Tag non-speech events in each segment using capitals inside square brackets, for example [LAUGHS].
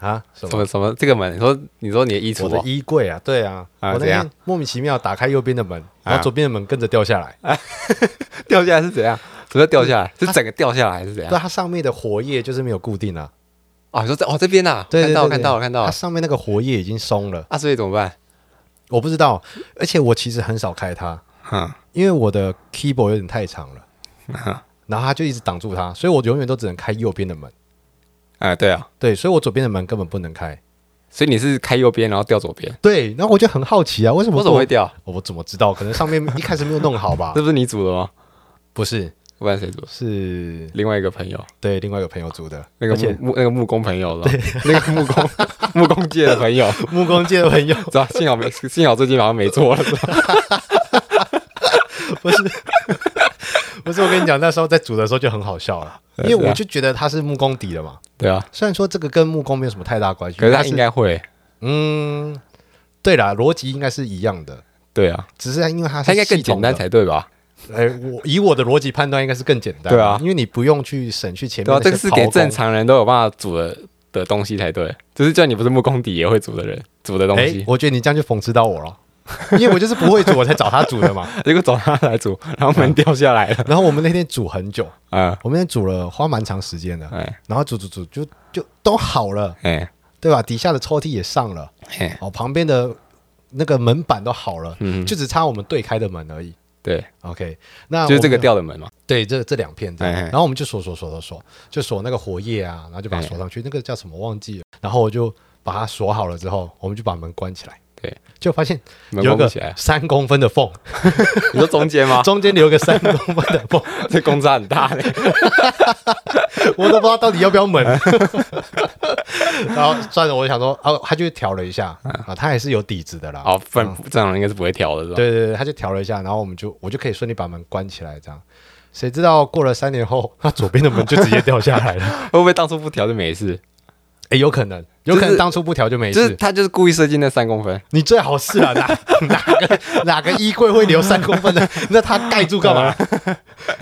啊，什什么什么这个门？你说你说你的衣橱我的哦衣柜啊，对啊，我那啊怎样天莫名其妙打开右边的门，然啊后左边的门跟着掉下来。[LAUGHS] 掉下来是怎样？什么叫掉下来？是整个掉下来还是怎样对，？它上面的活页就是没有固定啊。哦，你说这哦这边呐，对对对对看到了看到了看到了。它上面那个活页已经松了，啊，所以怎么办？我不知道。而且我其实很少开它，哼，因为我的 keyboard 有点太长了，哼然后它就一直挡住它，所以我永远都只能开右边的门。哎，对啊，对，所以我左边的门根本不能开。所以你是开右边，然后掉左边，对，然后我就很好奇啊，为什么我为什么会掉？我怎么知道？可能上面一开始没有弄好吧 [LAUGHS] 这？不是你组的吗？[LAUGHS] 不是，不然谁组？是另外一个朋友，对另外一个朋友组的，那个木木那个木工朋友了，那个木工木工界的朋友，木工界的朋友 [LAUGHS] 知道？幸好没幸好最近好像没做了，是吧？不是，不是，我跟你讲，那时候在煮的时候就很好笑了，[LAUGHS] 因为我就觉得它是木工底的嘛。对啊，虽然说这个跟木工没有什么太大关系，可是他应该会，嗯，对啦，逻辑应该是一样的，对啊，只是因为它是他应该更简单。才对吧？哎，我以我的逻辑判断，应该是更简单。对啊。因为你不用去省去前对啊，面这个是给正常人都有办法煮的的东西才对，就是叫你不是木工底也会煮的人煮的东哎西，，我觉得你这样就讽刺到我了，[LAUGHS] 因为我就是不会煮，我才找他煮的嘛。[LAUGHS] 结果找他来煮，然后门掉下来了，然后我们那天煮很久，啊，我们那天煮了花蛮长时间的，哎。然后煮煮煮就就都好了，哎。对吧？底下的抽屉也上了，哎，哦，旁边的那个门板都好了，嗯，就只差我们对开的门而已。对，OK，那就是这个掉的门嘛，对这这两片对，然后我们就锁锁锁锁锁，就锁那个活页啊，然后就把它锁上去，那个叫什么忘记了，然后我就把它锁好了之后，我们就把门关起来，对，就发现有个三公分的缝，[LAUGHS] 你说中间吗？[LAUGHS] 中间留个三公分的缝，[LAUGHS] 这公差很大嘞，我都不知道到底要不要门。然后算了，我想说，哦，他就调了一下啊，他还是有底子的啦。哦，不然正常人应该是不会调的，是吧？对对对，他就调了一下，然后我们就我就可以顺利把门关起来，这样。谁知道过了三年后，他左边的门就直接掉下来了。会不会当初不调就没事？哎，有可能，有可能当初不调就没事。就是他就是故意设计那三公分，你最好是啊，哪哪个哪个衣柜会留三公分的？那他盖住干嘛？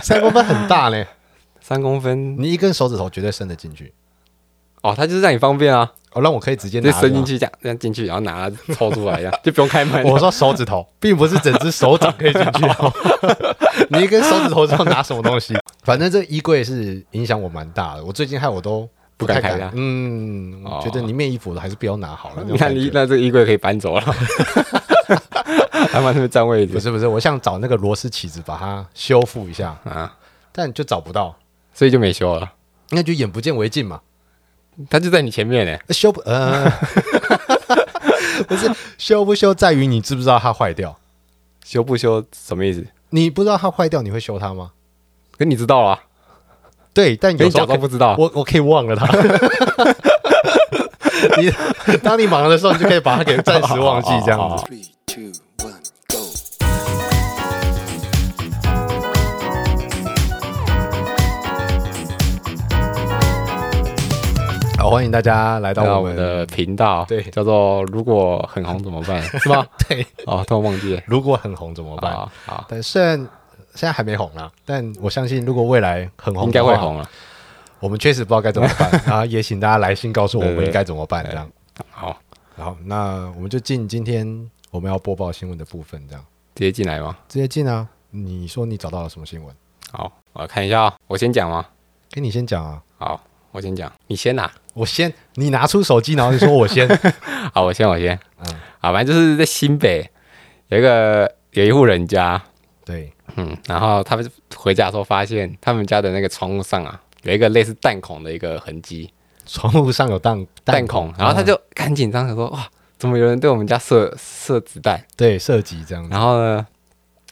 三公分很大嘞，[LAUGHS] 三公分你一根手指头绝对伸得进去。哦，他就是让你方便啊，哦，让我可以直接拿。伸进去这样，这样进去，然后拿抽出来，这样就不用开门。我说手指头，并不是整只手掌可以进去哦。[LAUGHS] 你一根手指头知道拿什么东西？反正这衣柜是影响我蛮大的。我最近害我都太不敢开它嗯，我觉得里面衣服还是不要拿好了。[LAUGHS] 你看，你你那这个衣柜可以搬走了，[LAUGHS] 还往那边占位置不是不是，我想找那个螺丝起子把它修复一下，啊，但就找不到，所以就没修了。那就眼不见为净嘛。它就在你前面呢，修不呃，[LAUGHS] 不是修不修在于你知不知道它坏掉。修不修什么意思？你不知道它坏掉，你会修它吗？可你知道啊，对，但有时候可装不知道。我我可以忘了它。[LAUGHS] 你 [LAUGHS] 当你忙的时候，你就可以把它给暂时忘记，这样子。Two, one, go. 好，欢迎大家来到到我们的频道，对叫做“如果很红怎么办”是吗？[LAUGHS] 对。哦，突然忘记了，如果很红怎么办？好好，但虽然现在还没红啦，但我相信如果未来很红，应该会红。了。我们确实不知道该怎么办 [LAUGHS] 啊，也请大家来信告诉我们应该怎么办这样。好，好，那我们就进今天我们要播报新闻的部分，这样直接进来吗？直接进啊。你说你找到了什么新闻？好，我来看一下啊，我先讲吗？给你先讲啊。好，我先讲，你先拿。我先，你拿出手机，然后你说我先。[LAUGHS] 好，我先，我先。嗯，好，反正就是在新北有一个有一户人家，对，嗯，然后他们回家的时候发现他们家的那个窗户上啊有一个类似弹孔的一个痕迹，窗户上有弹弹孔，然后他就赶紧张，想说哇，怎么有人对我们家射射子弹？对射击这样子。然后呢，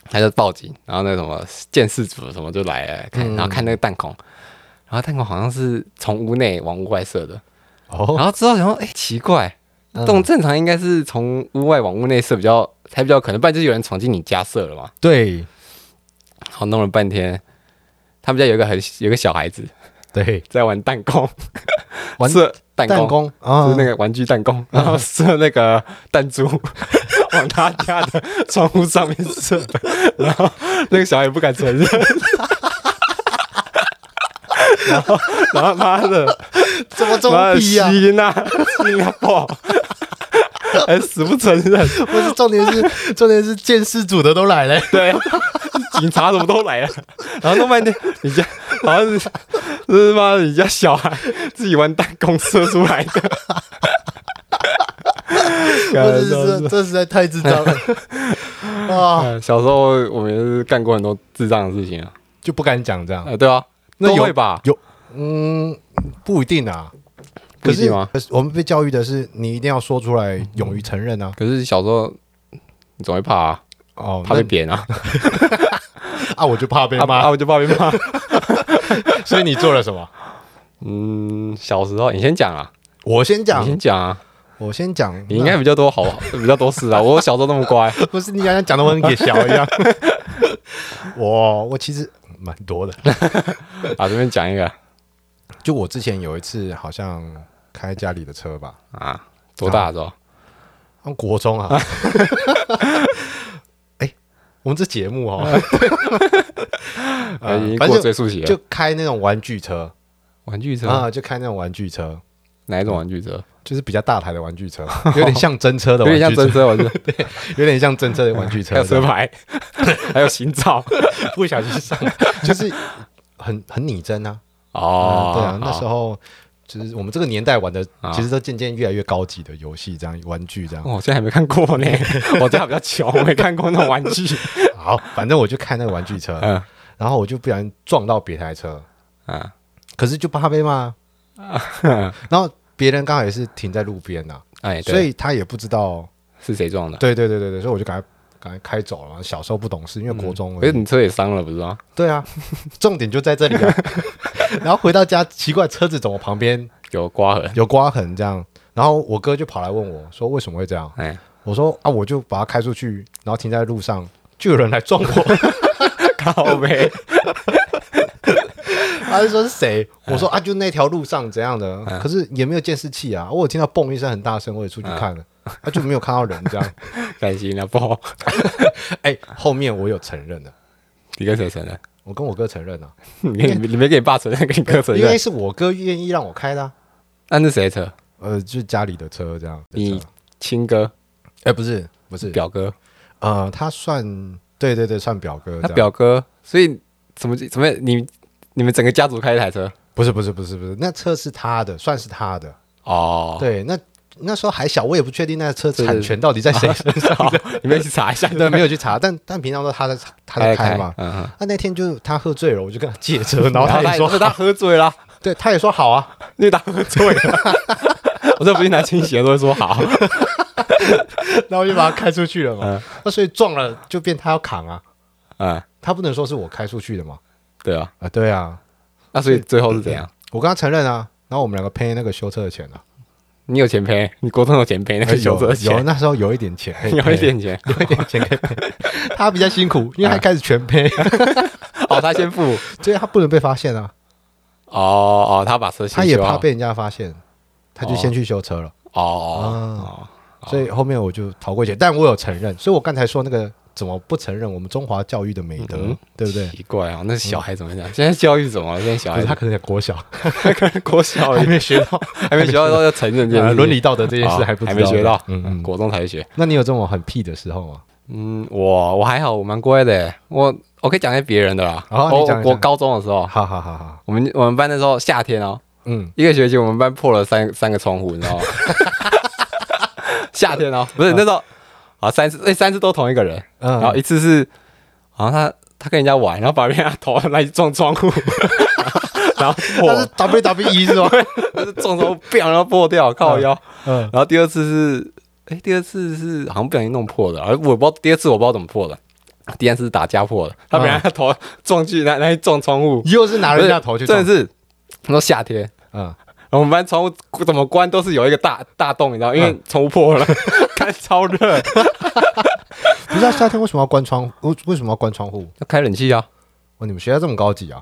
他就报警，然后那什么建设组什么就来了看，嗯。然后看那个弹孔，然后弹孔好像是从屋内往屋外射的，哦，然后之后想说，哎、奇怪，嗯。这种正常应该是从屋外往屋内射比较才比较可能，不然就是有人闯进你家射了嘛。对好，弄了半天，他们家有一个很有个小孩子 [LAUGHS] 对，[LAUGHS] 在玩弹弓，玩 [LAUGHS] 射弹弓，弹弓就啊是那，个玩具弹弓，然后射那个弹珠往他家的窗户上面射，然后那个小孩也不敢承认。然后，然后妈的，怎么这么逼啊、心啊爆，还死不承认。不是重点是重点是见事主的都来了，对，[LAUGHS] 警察怎么都来了，[LAUGHS] 然后弄半天，你家好像是是妈的你家小孩自己玩弹弓射出来的。[LAUGHS] 我是这这实在太智障了啊，呃小时候我们也是干过很多智障的事情啊，就不敢讲这样。呃，对啊，那有吧？嗯，不一定啊。可是不一定吗？可是我们被教育的是，你一定要说出来，勇于承认啊。可是小时候你总会怕啊，哦，怕被扁 [LAUGHS] 啊，啊，我就怕被啊啊，骂。我就怕被骂。所以你做了什么？嗯，小时候你先讲啊，我先讲你，先讲啊，我先讲。你应该比较多好，比较多事啊。我小时候那么乖，[LAUGHS] 不是你好像讲的我很给小一样。[LAUGHS] 我我其实蛮多的。啊，这边讲一个就我之前有一次好像开家里的车吧，啊，多大的时候？像国中啊。哎，我们这节目哦，呃，[LAUGHS] 已经过追溯期了。就开那种玩具车。玩具车，啊，就开那种玩具车，哪一种玩具车？就是比较大台的玩具车，[LAUGHS] 有点像真车的有玩具车，点像真车玩具，[LAUGHS] 有点像真车的玩具车，还有车牌，还有行照。不小心上，就是很很拟真啊。哦嗯，对啊，那时候候就是我们这个年代玩的，啊其实都渐渐越来越高级的游戏，这样玩具这样。哦我现在还没看过呢，[LAUGHS] 我家比较穷，我没看过那种玩具。[LAUGHS] 好，反正我就开那个玩具车，嗯然后我就不小心撞到别台车，啊，可是就怕被骂，[LAUGHS] 然后别人刚好也是停在路边呐，哎，所以他也不知道。是谁撞的？对对对对对，所以我就赶快赶快开走了。小时候不懂事，因为国中而已。可是你车也伤了，不是吗？对啊，[LAUGHS] 重点就在这里啊。[LAUGHS] 然后回到家，奇怪车子怎么旁边有刮痕。有刮痕这样？然后我哥就跑来问我说为什么会这样？哎，我说啊，我就把它开出去，然后停在路上，就有人来撞我。[LAUGHS] 靠呗。他就说是谁？我说啊，就那条路上怎样的，可是也没有监视器啊。我有听到嘣一声很大声，我也出去看了，他就没有看到人这样。担心了不好？[LAUGHS] 哎，后面我有承认的，你跟谁承认？我跟我哥承认了，你你你没给你爸承认，跟你哥承认因为。是我哥愿意让我开的啊，那是谁的车？呃，就是家里的车这样。你亲哥、哎，不是不是，表哥，呃，他算对对对，算表哥这他。表哥，所以怎么怎么你你们整个家族开一台车？不是不是不是不是，那车是他的，算是他的。哦，对，那那时候还小，我也不确定那车产权到底在谁身上。[LAUGHS] 你们去查一下。对，没有去查，但但平常都他在他在开嘛。嗯嗯。那那天就他喝醉了，我就跟他借车，[LAUGHS] 然后他也说他他喝醉了，[LAUGHS] 对，他也说好啊。因为他喝醉了。我这不是拿清鞋都会说好。然后我就把他开出去了嘛嗯。那所以撞了就变他要扛啊，嗯，他不能说是我开出去的嘛。对啊。啊，对啊，那所以最后是怎样？我跟他承认啊，然后我们两个赔那个修车的钱啊，你有钱赔，你国中有钱赔那个修车钱，那时候有一点钱可以赔，[LAUGHS] 有一点钱。[LAUGHS] 有一点钱可以赔。他比较辛苦，因为他开始全赔，[LAUGHS] 哦，他先付。所以他不能被发现啊，哦哦，他把车先他也修好怕被人家发现，他就先去修车了。哦哦所以后面我就逃过一劫，但我有承认，所以我刚才说那个怎么不承认我们中华教育的美德，嗯对不对？奇怪啊，那小孩怎么讲？[LAUGHS] 现在教育怎么了？现在小孩他可能在国小，可 [LAUGHS] 能国小还没学到 [LAUGHS] 还没学到要承认这件事情呃伦理道德这件事哦还不还没学到，嗯嗯。国中才学。那你有这种很屁的时候吗？嗯，我我还好，我蛮乖的耶。我我可以讲一些别人的啦。好你讲一下我我高中的时候，好好好好，我们我们班那时候夏天哦，嗯，一个学期我们班破了三三个窗户，你知道吗？夏天哦，不是那时候啊，三次，哎，三次都同一个人，嗯。然后一次是好像他他跟人家玩，然后把人家头拿去撞窗户，[LAUGHS] 然后破。他是 W W E 是吗？就是撞窗户，砰，然后破掉，靠腰。嗯，然后第二次是，哎，第二次是好像不小心弄破的，而我不知道第二次我不知道怎么破的，第二次是打架破了，他把人家头撞去那那去撞窗户，又是拿人家头去撞。真的，是，他说夏天。嗯，我们班窗户怎么关都是有一个大大洞，你知道，因为窗户破了，看超热，[LAUGHS] 不知道夏天为什么要关窗？为为什么要关窗户？要开冷气啊，哦，你们学校这么高级啊？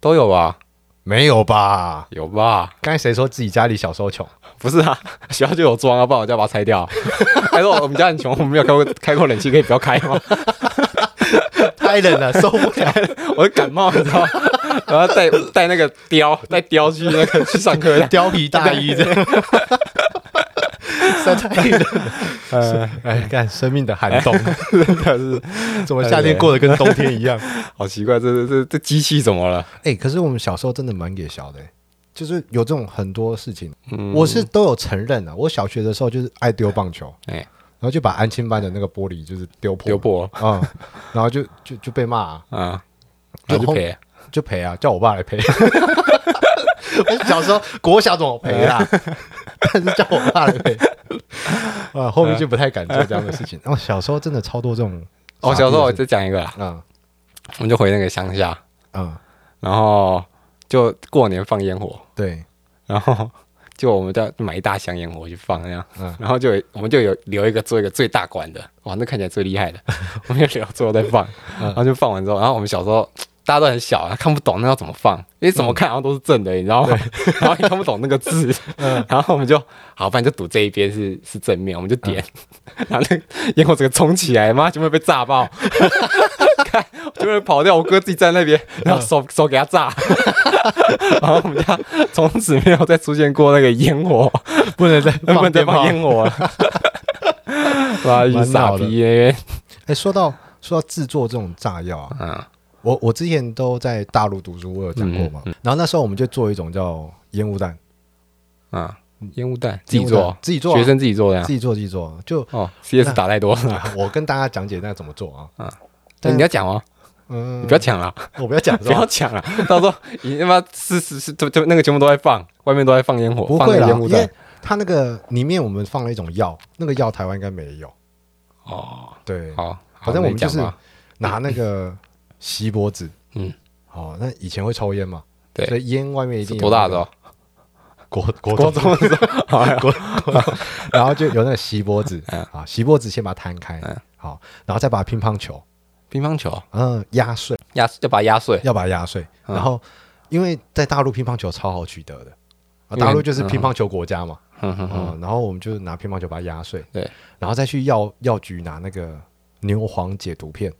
都有吧？没有吧？有吧？刚才谁说自己家里小时候穷？不是啊，[LAUGHS] 学校就有装啊，不然我就要把它拆掉。[LAUGHS] 还说我们家很穷，我们没有开过开过冷气，可以不要开吗？太冷了，受不了。我就感冒，你知道吗？然后带带那个貂，带貂去那个去上课，貂皮大衣这样，晒太冷，[LAUGHS] 呃，哎，看生命的寒冬，真的是怎么夏天过得跟冬天一样？[LAUGHS] 好奇怪，这这这这机器怎么了？哎，可是我们小时候真的蛮给小的、欸就是有这种很多事情，嗯我是都有承认的。我小学的时候就是爱丢棒球，哎然后就把安亲班的那个玻璃就是丢破，丢破啊、然后就就就被骂、啊，就赔，就赔啊，叫我爸来赔。[LAUGHS] 我小时候国小怎么赔啊？[LAUGHS] 但是叫我爸来赔，[LAUGHS] 啊，后面就不太敢做这样的事情。然 [LAUGHS] 后小时候真的超多这种，我小时候我再讲一个啊，嗯我们就回那个乡下，嗯，然后就过年放烟火，对，然后就我们就买一大箱烟火去放那样，嗯。然后就我们就有留一个做一个最大管的，哇，那看起来最厉害的，我们就留最后再放，嗯。然后就放完之后，然后我们小时候。大家都很小，他看不懂那要怎么放，因为怎么看？好像都是正的，你知道吗？[LAUGHS] 然后也看不懂那个字，[LAUGHS] 嗯。然后我们就好，反正就赌这一边是是正面，我们就点，[LAUGHS] 然后那个烟火整个冲起来，妈就会被炸爆，看就会跑掉，我哥自己在那边，然后手手给他炸，然后我们家从此没有再出现过那个烟火，不能再不能再放。烟火。了，妈一群傻逼那边，哎，说到说到制作这种炸药啊，嗯我我之前都在大陆读书，我有讲过嘛。然后那时候我们就做一种叫烟雾弹，啊，烟雾弹自己做，自己做啊。学生自己做的呀？自，己做自己做。就哦，CS 打太多了，[LAUGHS] 我跟大家讲解那怎么做啊。对，你要讲哦，嗯。你不要抢了。我不要讲，[LAUGHS] 不要抢了，到时候 [LAUGHS] 你他妈是是是，就就那个全部都在放，外面都在放烟火，不会啦，个烟雾弹。因为。它那个里面我们放了一种药，那个药台湾应该没有。哦，对，好，反正我们就是拿那个锡箔纸，嗯，哦，那以前会抽烟嘛，对。所以烟外面一定有多大的哦？国国国中。中的时候，[LAUGHS] 好呀 [LAUGHS] 然后就有那个锡箔纸嗯。啊，锡箔纸先把它摊开。嗯，好，然后再把乒乓球，乒乓球？嗯，压碎，压要把它压碎，要把它压碎，嗯。然后因为在大陆乒乓球超好取得的，啊，大陆就是乒乓球国家嘛，嗯，然后我们就拿乒乓球把它压碎，对，然后再去药药局拿那个牛黄解毒片。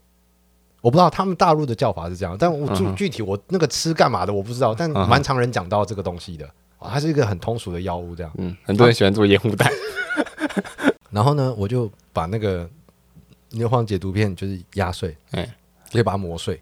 我不知道他们大陆的叫法是这样，但我具具体我那个吃干嘛的我不知道，但蛮常人讲到这个东西的，啊它是一个很通俗的药物这样。嗯，很多人喜欢做烟雾弹，[LAUGHS] 然后呢，我就把那个牛黄解毒片就是压碎，哎，直接把它磨碎，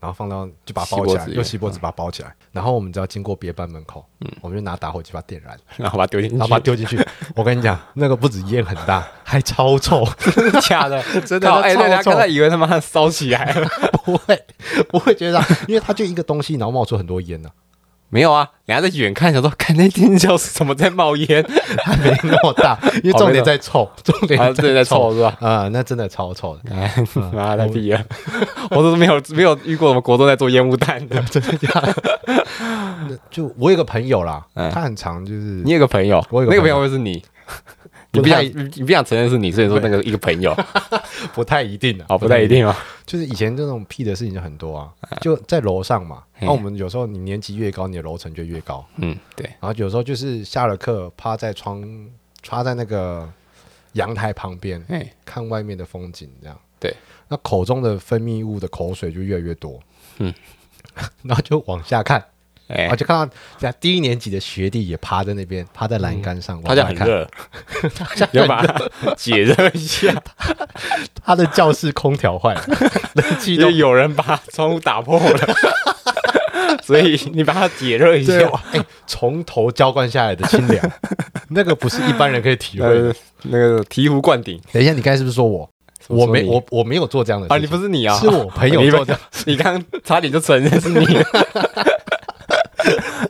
然后放到就把它包起来，用锡箔纸把它包起来。然后我们只要经过别班门口，嗯。我们就拿打火机把它点燃，[LAUGHS] 然后把它丢进去，然后把它丢进去。我跟你讲，那个不止烟很大，[LAUGHS] 还超臭，[LAUGHS] 假的，真的靠哎，超臭对，人家刚才以为他妈烧起来。了，不会不会觉得，因为它就一个东西，然后冒出很多烟呢、没有啊，人家在远看，想说看那天教是怎么在冒烟，还没那么大，因为 [LAUGHS] 重点在臭，重点啊，这在臭是吧？啊、那真的超臭的，哎，妈的屁啊！我都没有没有遇过我们国中在做烟雾弹的。[LAUGHS] 真的假的？就我有个朋友啦，嗯他很常就是你有个朋友，我有个朋友那个朋友会是你，你不想你你不想承认是你，所以说那个一个朋友，[LAUGHS] 不太一定啊，哦，不太一，定啊。就是以前这种屁的事情就很多啊，就在楼上嘛。嘿。那我们有时候你年级越高，你的楼层就越高，嗯，对，然后有时候就是下了课趴在窗，趴在那个阳台旁边哎，看外面的风景，这样。对，那口中的分泌物的口水就越来越多，嗯，[LAUGHS] 然后就往下看，哎。啊，，就看到在低一年级的学弟也趴在那边，趴在栏杆上，他家往下看，很热，要把它解热一下，[LAUGHS] 他的教室空调坏了，[LAUGHS] 冷气都有人把窗户打破了，[LAUGHS] 所以你把它解热一下。哎，从头浇灌下来的清凉，那个不是一般人可以体会那个醍醐灌顶，等一下，你刚才是不是说我？我没，我我没有做这样的啊，事情。你不是你啊，是我朋友你做的，你刚刚差点就承认是你，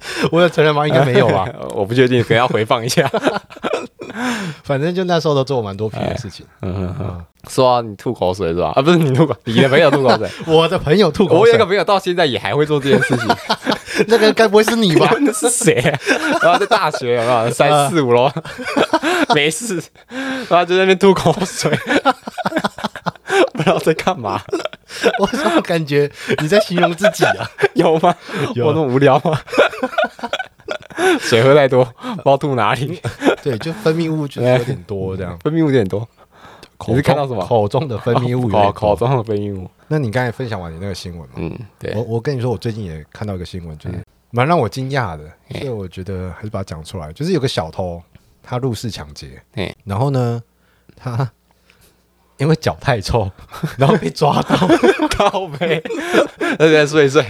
[LAUGHS] 我有承认吗？应该没有吧。[LAUGHS] 我不确定，可能要回放一下。[LAUGHS] 反正就那时候都做蛮多皮的事情。嗯嗯嗯，说啊你吐口水是吧？啊，不是你吐口，你的朋友吐口水。我的朋友吐口水我有一个，朋友到现在也还会做这件事情，那个该不会是你吧？那是谁啊？然后在大学有没有三四五楼，没事，然后就在那边吐口水，不知道在干嘛，[LAUGHS] 我怎么感觉你在形容自己啊？[LAUGHS] 有吗？有我那么无聊吗？[LAUGHS] 水喝太多，不知道吐哪里，对，就分泌物就是有点多这样。分泌物有点多。你是看到什么口中的分泌物有哦。口中的分泌物，那你刚才分享完你那个新闻嘛？嗯，对我，我跟你说，我最近也看到一个新闻，就是蛮让我惊讶的，哎所以我觉得还是把它讲出来。就是有个小偷，他入室抢劫哎，然后呢，他因为脚太臭，[LAUGHS] 然后被抓到，[LAUGHS] 靠背，而且睡一睡，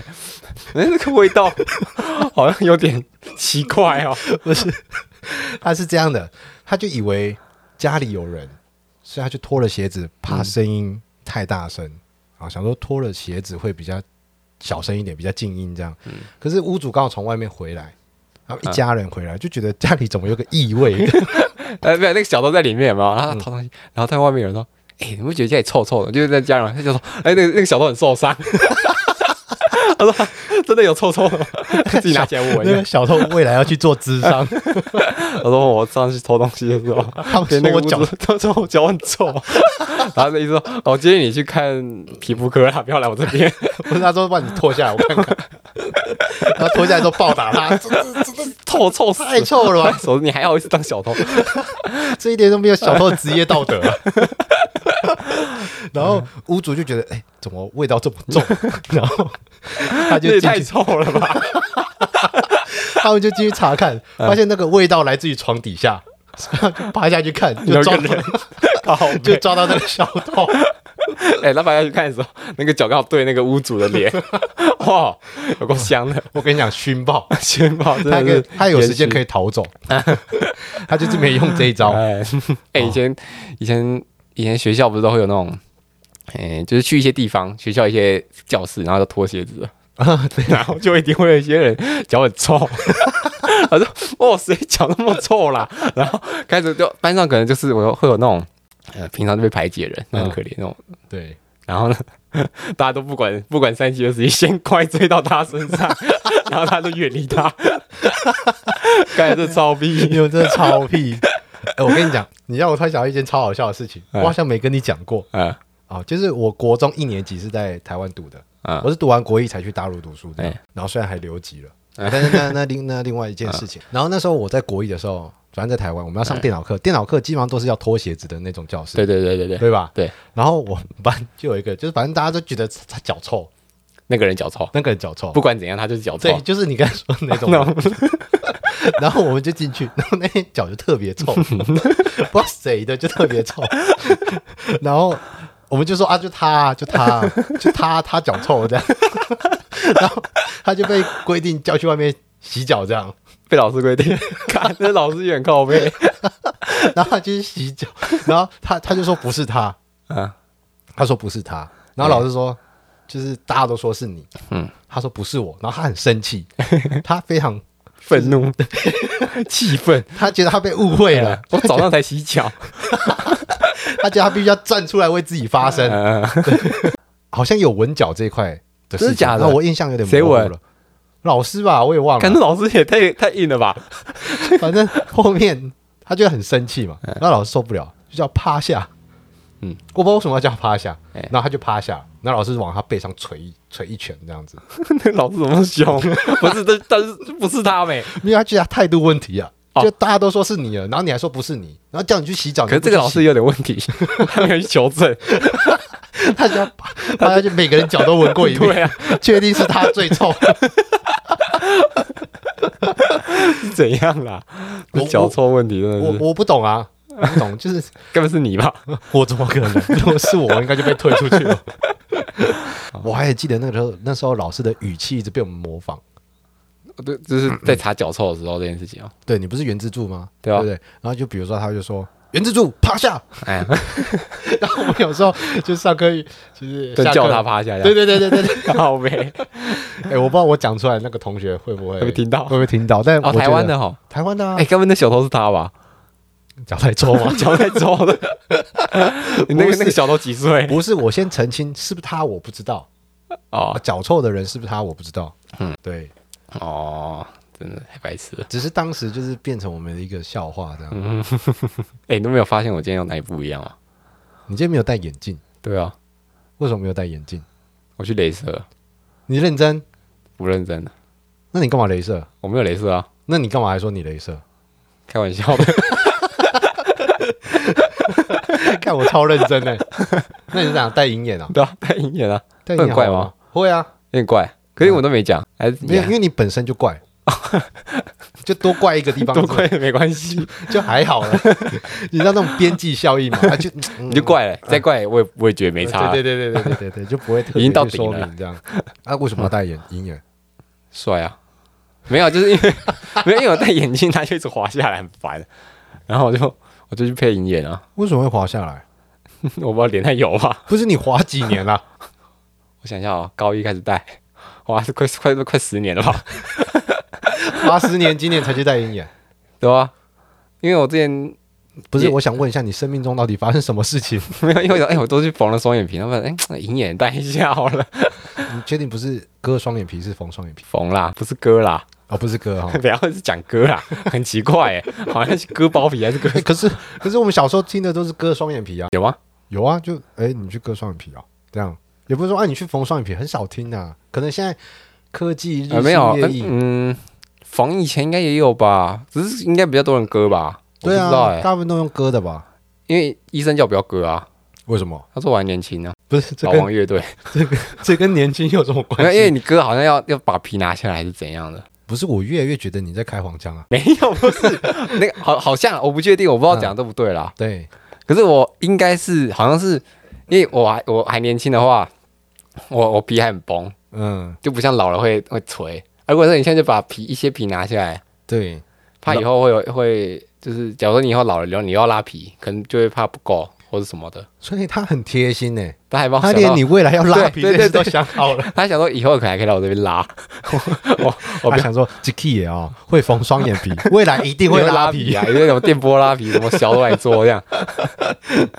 哎，那个味道 [LAUGHS] 好像有点奇怪哦。不是，他是这样的，他就以为家里有人，所以他就脱了鞋子，怕声音太大声。啊，想说脱了鞋子会比较小声一点，比较静音这样。可是屋主刚好从外面回来，然后一家人回来，就觉得家里怎么有个异味？呃，没有，那个小偷在里面嘛，然后他偷东西，然后在外面有人说：“哎、你不觉得家里臭臭的？”就是在家人，他就说：“哎、那个那个小偷很受伤。[LAUGHS] ”他说：“真的有臭臭的吗？”自己拿起来闻那个。小偷未来要去做智商，他说：“我上次偷东西的时候，他们对那个说我脚，他说我脚很臭。[LAUGHS] ”然后那意思说：“我建议你去看皮肤科啦，不要来我这边。[LAUGHS] 不是他说把你脱下来，我看看。然后脱下来之后暴打他，真的真的臭臭太臭了吧，手你还好意思当小偷？这一点都没有小偷的职业道德、啊。然后屋主就觉得，哎、怎么味道这么重？[LAUGHS] 然后他就太臭了吧！他们就进去查看，发现那个味道来自于床底下，就爬下去看，就抓人，[LAUGHS] 就抓到那个小偷。哎，老板要去看的时候，那个脚刚好对那个屋主的脸，[LAUGHS] 哇，有够香的，我跟你讲，熏爆，熏爆，真他他有时间可以。逃走，他就是没用这一招。哎，哎，以前以前以前学校不是都会有那种，哎，就是去一些地方，学校一些教室，然后就脱鞋子的，[LAUGHS] 然后就一定会有一些人脚很臭。[LAUGHS] 他说：“哦，谁脚那么臭啦？” [LAUGHS] 然后开始就班上可能就是我会有那种，呃，平常就被排挤的人，那很可怜那种。对，然后呢，大家都不管不管三七二十一，先快追到他身上，然后他就远离他。干这超逼，你们真的超屁。哎，我跟你讲，你让我突然想到一件超好笑的事情，我好像没跟你讲过嗯啊，就是我国中一年级是在台湾读的，嗯我是读完国一才去大陆读书的哎，然后虽然还留级了，[LAUGHS] 但是那那另那另外一件事情，然后那时候我在国一的时候，反正在台湾，我们要上电脑课，电脑课基本上都是要脱鞋子的那种教室，对对对对对，对吧？对。然后我们班 [LAUGHS] 就有一个，就是反正大家都觉得他脚臭，那个人脚臭，那个人脚臭，不管怎样，他就是脚臭对，。就是你刚才说的那种。[LAUGHS] 然后我们就进去，然后那天脚就特别臭，不知道谁的就特别臭。然后我们就说啊，就他啊，就他啊，就他，他 [LAUGHS] 脚臭这样。[LAUGHS] 然后他就被规定叫去外面洗脚这样，被老师规定，[LAUGHS] 看那老师也很靠背。然后他就去洗脚，然后他他就说不是他，啊，他说不是他，然后老师说就是大家都说是你，嗯嗯，他说不是我，然后他很生气，他非常愤怒、[LAUGHS] 气愤。他觉得他被误会了，我早上才洗脚。[LAUGHS] 他觉得他必须要站出来为自己发声，嗯，好像有闻脚这一块的事情，真的假的那我印象有点谁闻模糊了。老师吧，我也忘了，可能老师也太太硬了吧？[LAUGHS] 反正后面他就很生气嘛，那老师受不了，就叫趴下。嗯嗯，我不知道为什么要叫他趴下，哎然后他就趴下，然后老师往他背上捶一捶一拳这样子，[LAUGHS] 那老师怎么凶？[LAUGHS] 不是，但但是不是他没？因为他觉得他态度问题啊，哦就大家都说是你了，然后你还说不是你，然后叫你去洗澡，可是这个老师你有点问题，他没有去求证。不去洗，他就要趴他要去每个人脚都闻过一遍，[LAUGHS] 对啊，确定是他最臭。是怎样啦？我脚臭问题真的是，我我不懂啊，我不懂，就是 [LAUGHS] 根本是你吧？[LAUGHS] 我怎么可能？[LAUGHS] 如果是我，我应该就被推出去了。我还记得那个时候，那时候老师的语气一直被我们模仿。对，就是在查脚臭的时候这件事情哦。对你不是原支柱吗？对啊不对？然后就比如说，他就说原支柱趴下，哎，然后我们有时候就上课就是就叫他。趴下，对对对对对对。好呗，哎，我不知道我讲出来，那个同学会不会会不会听到会不会听到？但我哦，台湾的哈，台湾的啊哎，，该不会那小偷是他吧？脚太臭吗？[LAUGHS] 脚太臭了。[LAUGHS] 你那个那个小偷几岁？不是，我先澄清，是不是他？我不知道。哦啊脚臭的人是不是他？我不知道。嗯嗯，对，哦，真的太白痴了。只是当时就是变成我们的一个笑话这样。嗯，[LAUGHS] 哎，你都没有发现我今天有哪里不一样啊？你今天没有戴眼镜，对啊，为什么没有戴眼镜？我去镭射，你认真？不认真，那你干嘛镭射？我没有镭射啊，那你干嘛还说你镭射？开玩笑的。我超认真哎。那你是想戴银眼啊？[LAUGHS] 对啊，戴银眼啊，戴会很怪吗好会啊，有点怪。可是我都没讲，还是没有，因为你本身就怪，[LAUGHS] 就多怪一个地方，多怪也没关系，就还好了。[LAUGHS] 你知道那种边际效应嘛？啊就你就怪了，再怪我也我也觉得没差。对对对对对对对，就不会已经到顶了明这样。啊，为什么要戴眼银眼？帅啊！没有，就是因为没有，因为我戴眼镜，它就一直滑下来，很烦。然后我就我就去配银眼啊，为什么会滑下来？[LAUGHS] 我不知道脸太油吧。不是你滑几年了？[LAUGHS] 我想一下哦，高一开始戴，哇，是快快快十年了吧？[LAUGHS] 滑十年，今年才去戴银眼。对吧？因为我之前不是，也我想问一下，你生命中到底发生什么事情？没有，因为我哎，我都去缝了双眼皮，他们哎银眼戴一下好了，你确定不是割双眼皮，是缝双眼皮？缝啦，不是割啦，哦，不是割哈。[LAUGHS] 不要是讲割啦，[LAUGHS] 很奇怪哎，好像是割包皮还是割哎，可是可是我们小时候听的都是割双眼皮啊，有啊？有啊，就哎，你去割双眼皮啊，这样也不是说啊，你去缝双眼皮，很少听啊。可能现在科技日啊，没有，新月异，嗯，缝以前应该也有吧，只是应该比较多人割吧，对啊，知道哎，大部分都用割的吧？因为医生叫我不要割啊，为什么？他说我还年轻呢，不是老王乐队，这跟年轻有什么关系？因为你割好像要要把皮拿下来还是怎样的？不是，我越来越觉得你在开黄腔啊。没有，不是那个好，好像我不确定，我不知道讲的对不对啦。对，可是我应该是好像是，因为我还我还年轻的话，我我皮还很崩，嗯，就不像老了会会垂。如果说你现在就把皮一些皮拿下来，对，怕以后会有会就是，假如说你以后老了，然后你又要拉皮，可能就会怕不够或者什么的。所以他很贴心呢，他还帮他连你未来要拉皮对对对这件事都想好了。[LAUGHS] 他想说以后可能还可以来我这边拉，[LAUGHS] 我我不想说 j k 也哦，会缝双眼皮，[LAUGHS] 未来一定会拉皮啊，有那种电波拉皮，什么小都来做这样，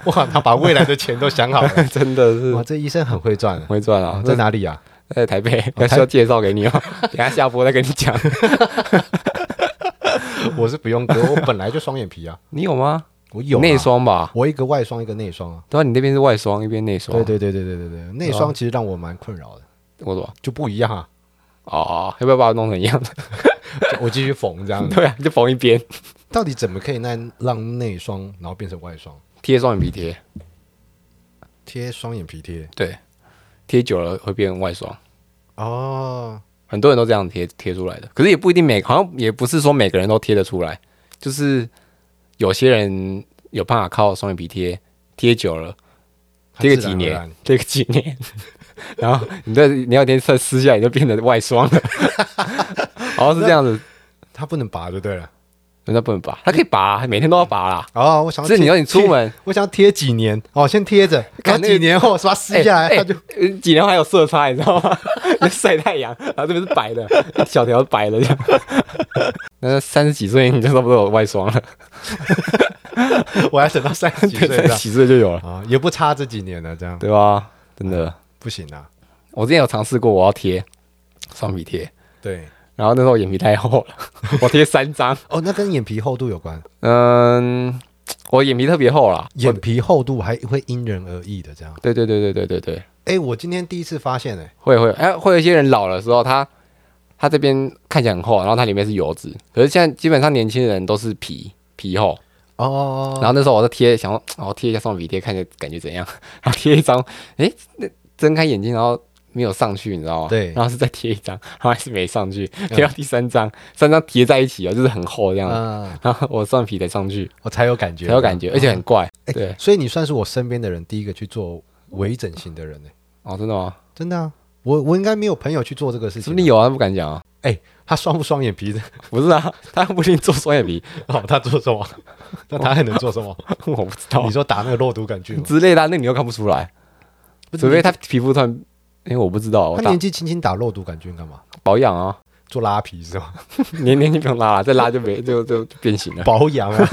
哇，他把未来的钱都想好了。真的是哇，这医生很会赚啊。会赚啊！在哪里啊？在台北，要需要介绍给你哦。等下下播再跟你讲。我是不用割，我本来就双眼皮啊，你有吗？我有啊内，双吧？我一个外双，一个内双啊。对啊，你那边是外双，一边内双。对，对对对对对对，内双其实让我蛮困扰的，我说就不一样啊。哦，要不要把我弄成一样的？[LAUGHS] 我继续缝这样，[LAUGHS] 对啊，就缝一边，到底怎么可以让让内双然后变成外双？贴双眼皮贴，贴双眼皮贴对，贴久了会变外双。哦，很多人都这样贴贴出来的，可是也不一定每，好像也不是说每个人都贴得出来，就是有些人有办法靠双眼皮贴贴久了，贴个几年贴个几年，[LAUGHS] 然后你在你要天再撕下来，你就变成外双了，好 [LAUGHS] 像是这样子，它不能拔就对了。人家不能拔，他可以拔，每天都要拔啦。哦，我想是你要你出门，我想贴几年哦，先贴着，[LAUGHS] 然后看几年后是吧？撕下来，哎它就哎几年后还有色差，你知道吗？[LAUGHS] 就晒太阳，然后这边是白的，一 [LAUGHS] 小条白的这样。那三十几岁你就差不多有外双了，我还等到三十几岁三十几岁就有了，啊，也不差这几年了，这样对吧？真的，不行啊。我之前有尝试过，我要贴双皮贴，对，然后那时候眼皮太厚了，[LAUGHS] 我贴三张，哦，那跟眼皮厚度有关，嗯，我眼皮特别厚啦，眼皮厚度还会因人而异的，这样。对对对对对对。对，哎，我今天第一次发现，哎，会会，哎，会有一些人老的时候，他他这边看起来很厚，然后它里面是油脂，可是现在基本上年轻人都是皮皮厚，哦，然后那时候我就贴，想说哦贴一下双眼皮贴，看起来感觉怎样，[LAUGHS] 然后贴一张，诶，那睁开眼睛，然后没有上去，你知道吗？对然后是再贴一张，[LAUGHS] 然后还是没上去，贴到第三张，三张叠在一起哦，就是很厚这样，嗯，然后我双眼皮才上去，我才有感觉，才有感觉，而且很怪，哎对，所以你算是我身边的人第一个去做微整形的人呢，哦，真的吗？真的啊，我我应该没有朋友去做这个事情啊。说不定有啊，不敢讲啊，哎他双不双眼皮的？[LAUGHS] 不是啊，他不一定做双眼皮，[LAUGHS] 哦，他做什么？那他还能做什么？我不知道你说打那个肉毒杆菌？之类的啊，那你又看不出来，除非他皮肤突然，因为我不知道，他年纪轻轻打肉毒杆菌干嘛？保养啊，做拉皮是吗？[LAUGHS] 年年轻不用拉了，再拉就没就就就变形了。保养啊，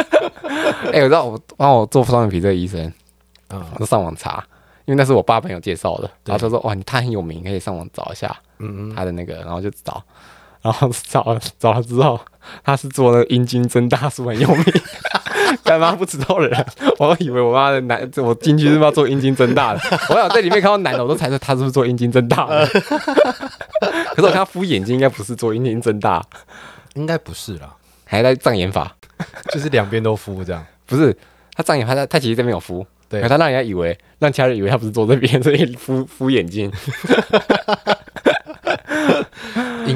[LAUGHS] 哎、我知道我帮我做双眼皮这个医生，嗯我就上网查，因为那是我爸朋友介绍的，然后他说哇，你他很有名，可以上网找一下嗯嗯，他的那个，然后就找，然后找了找了之后，他是做那个阴茎增大术很有名。干妈不知道的人，我以为我妈的男，我进去是不是要做阴茎增大的？我想在里面看到男的，我都猜测他是不是做阴茎增大的。[LAUGHS] 可是我看他敷眼睛，应该不是做阴茎增大，应该不是啦，还在障眼法。就是两边都敷这样。不是，他障眼他他其实这边有敷，对可他让人家以为让其他人以为他不是做这边，所以敷敷眼镜，硬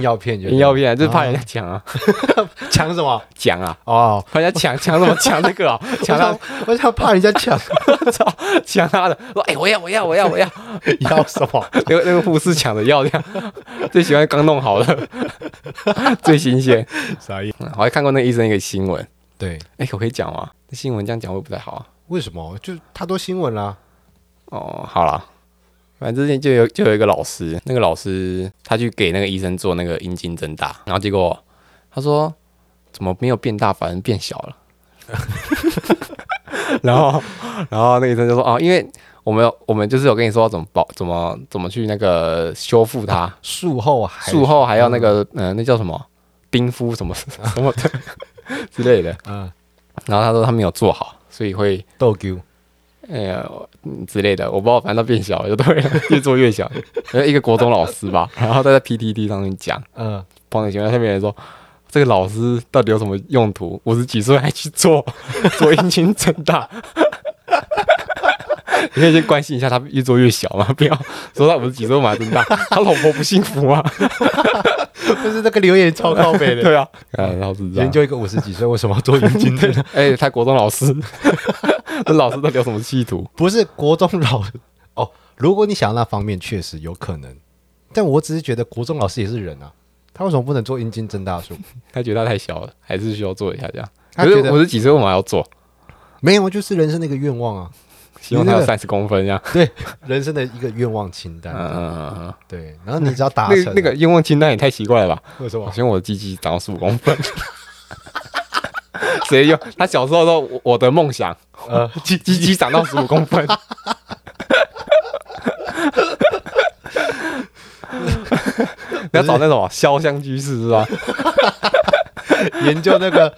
要骗就硬要骗，就是怕人家抢啊 [LAUGHS] 抢什么？抢啊，哦，怕人家抢抢什么抢这个啊，[LAUGHS] 抢他我想怕人家抢，[LAUGHS] 操抢他的，说哎我要我要我要我要，要什么？那个那个护士抢着要这样，最喜欢刚弄好的，最新鲜。啥意？思我还看过那个医生一个新闻，对，哎、可不可以讲吗？那新闻这样讲会不太好啊。为什么？就他多新闻啦。哦，好啦，反正之前就有就有一个老师，那个老师他去给那个医生做那个阴茎增大，然后结果他说怎么没有变大，反而变小了。[LAUGHS] 然后，然后那个医生就说哦，因为我们有我们就是有跟你说怎么保怎么怎么去那个修复它，术后还术后还要那个呃那叫什么冰敷什么什么的 [LAUGHS] 之类的。嗯然后他说他没有做好，所以会豆丢哎呀嗯之类的，我不知道，反正它变小了就对了，越做越小。一个国中老师吧，[LAUGHS] 然后他在 PTT 上面讲，嗯，帮你请问下面人说。这个老师到底有什么用途？五十几岁还去做 [LAUGHS] 做阴茎增大，[LAUGHS] 你可以先关心一下他越做越小嘛，不要说他五十几岁马上增大，他老婆不幸福吗？就是那个留言超高北的。对啊，啊，老师研究一个五十几岁为什么要做阴茎的？哎、他国中老师，这 [LAUGHS] 老师到底有什么企图？不是国中老哦。如果你想那方面，确实有可能。但我只是觉得国中老师也是人啊，他为什么不能做阴茎增大术？[LAUGHS] 他觉得他太小了，还是需要做一下这样。他觉得我是几岁为什么还要做？没有，就是人生的一个愿望啊。希望他有三十公分这样。对，人生的一个愿望清单。嗯嗯嗯嗯。对，然后你只要达那成个那个愿望清单也太奇怪了吧？为什么我？希望我的鸡鸡长到十五公分。[LAUGHS] 谁用？他小时候说我我的梦想，呃，鸡鸡鸡长到十五公分。你要找那种潇湘居士是吧？[LAUGHS] 研究那个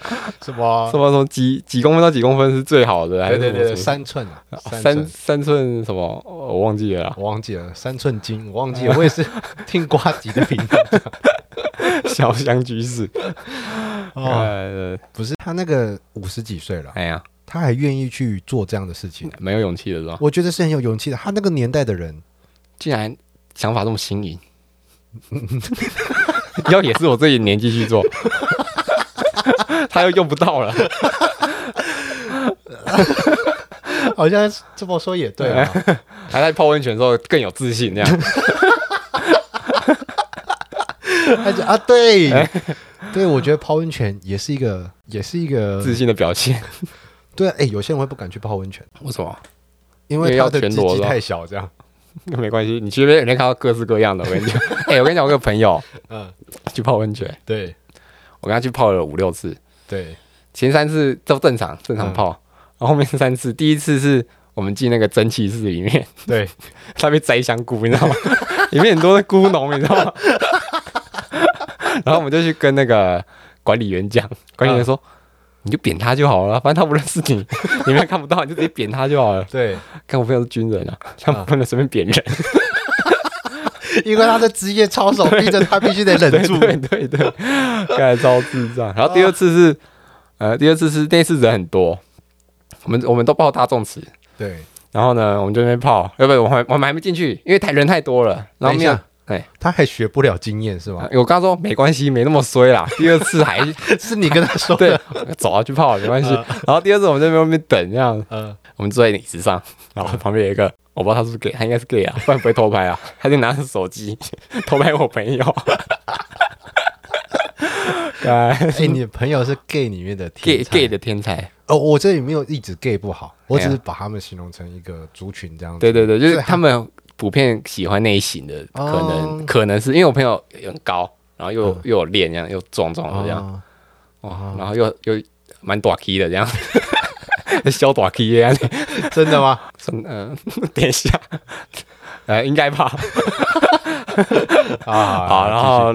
什么什，么什么几几公分到几公分是最好的？还是对对对对，三寸啊，三三寸，什么？哦我忘记了。我忘记了，三寸金，我忘记了，[LAUGHS] 我也是听瓜吉的频道。[LAUGHS] 潇湘居士，哦，呃，不是。他那个五十几岁了，哎呀，他还愿意去做这样的事情，没有勇气的是吧？我觉得是很有勇气的。他那个年代的人，竟然想法这么新颖，要也是我这己年纪去做，他又用不到了。好像这么说也对啊。还在泡温泉的时候更有自信，这样。[LAUGHS] 他就啊，对，对，我觉得泡温泉也是一个，也是一个自信的表现。[LAUGHS] 对啊。哎，有些人会不敢去泡温泉，为什么？因因为要为他的全裸是吧鸡鸡太小，这样。[LAUGHS] 没关系，你去那边人家看到各式各样的。我跟你讲，[LAUGHS] 哎、我跟你讲，我有个朋友嗯，去泡温泉，对我跟他去泡了五六次，对，前三次都正常正常泡，然后后面三次，第一次是我们进那个蒸汽室里面，对，他被摘香菇，你知道吗？里面很多的菇农，你知道吗？然后我们就去跟那个管理员讲，管理员说。你就扁他就好了，反正他不认识你，[LAUGHS] 你们看不到，你就直接扁他就好了。对，看我朋友是军人啊，他们不能随便扁人。[LAUGHS] 因为他的职业操守逼着他必须得忍住。对 [LAUGHS] 对对，刚才超智障。然后第二次是，呃，第二次是那次人很多，我们我们都报大众池，对，然后呢，我们就那边泡，要不然我还我们还没进去，因为太人太多了，然后没有。哎，他还学不了经验是吗？我刚刚说没关系，没那么衰啦。[LAUGHS] 第二次还 [LAUGHS] 是你跟他说对的。，走啊去泡没关系。然后第二次我们在外面等，这样嗯，我们坐在椅子上，然后旁边有一个，我不知道他是不是 gay，他应该是 gay 啊，不然不会偷拍啊。他就拿着手机 [LAUGHS] 偷拍我朋友。哎哎，你的朋友是 gay 里面的 gay gay 的天才，哦，我这里没有一直 gay 不好，我只是把他们形容成一个族群这样子。对对对，就是他们普遍喜欢那一型的，可能可能是因为我朋友很高，然后又又有练这样，又壮壮的这样，哦哇，然后又又蛮短 key 的这样，小短 key 这样，真的吗？嗯，等一下，呃，应该吧。啊，好，然后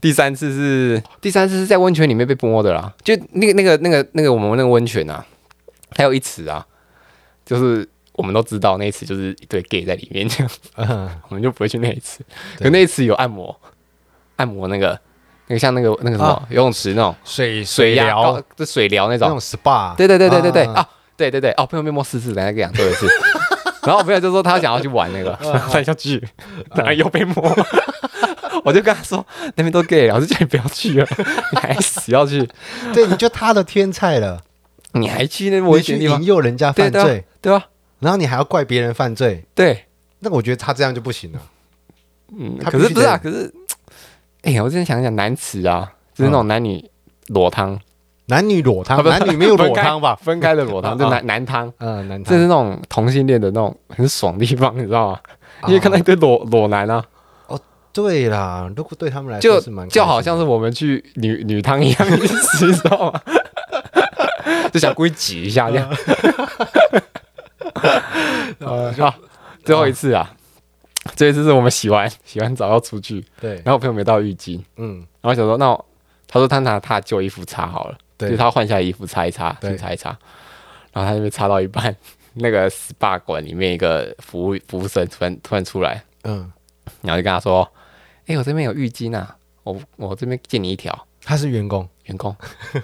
第三次是第三次是在温泉里面被摸的啦，就那个那个那个那个我们那个温泉啊，还有一池啊，就是我们都知道那一次就是一堆 gay 在里面这样，[LAUGHS] 嗯。我们就不会去那一次。可那一次有按摩，按摩那个那个像那个那个什么、啊。游泳池那种水水疗。高，就水疗那种。那种 SPA，对对对对对对啊啊对对对，哦，朋友面膜试试，等下给讲做一次。[LAUGHS] 然后我朋友就说他想要去玩那个，他要去，然后又被摸。[LAUGHS] 我就跟他说那边都 gay，老师叫你不要去了，你还死要去，对，你就他的天菜了，你还去那危险地方。引，诱人家对对啊犯罪，对吧？然后你还要怪别人犯罪，对，那我觉得他这样就不行了。嗯，他可是不是啊？可是，哎呀，我之前想想男词啊，就是那种男女裸汤，男女裸汤，男女没有裸汤吧？[LAUGHS] 分开的裸汤，就啊男男汤，嗯，男汤这是那种同性恋的那种很爽的地方，你知道吗？啊因为看到一堆裸裸男啊，对啦，如果对他们来就说是蛮就好像是我们去女女汤一样你知道吗？[LAUGHS] 就想故意挤一下这样。[LAUGHS] 呃，好，最后一次啊，这一次是我们洗完 [LAUGHS] 洗完澡要出去，对，然后我朋友没带浴巾，嗯，然后想说，那我他说他拿他旧衣服擦好了，对。就是他换下衣服擦一擦，对。去擦一擦，然后他那边擦到一半，[LAUGHS] 那个 SPA 馆里面一个服务服务生突然突然出来，嗯，然后就跟他说，哎、我这边有浴巾啊，我我这边借你一条。他是员工，员工，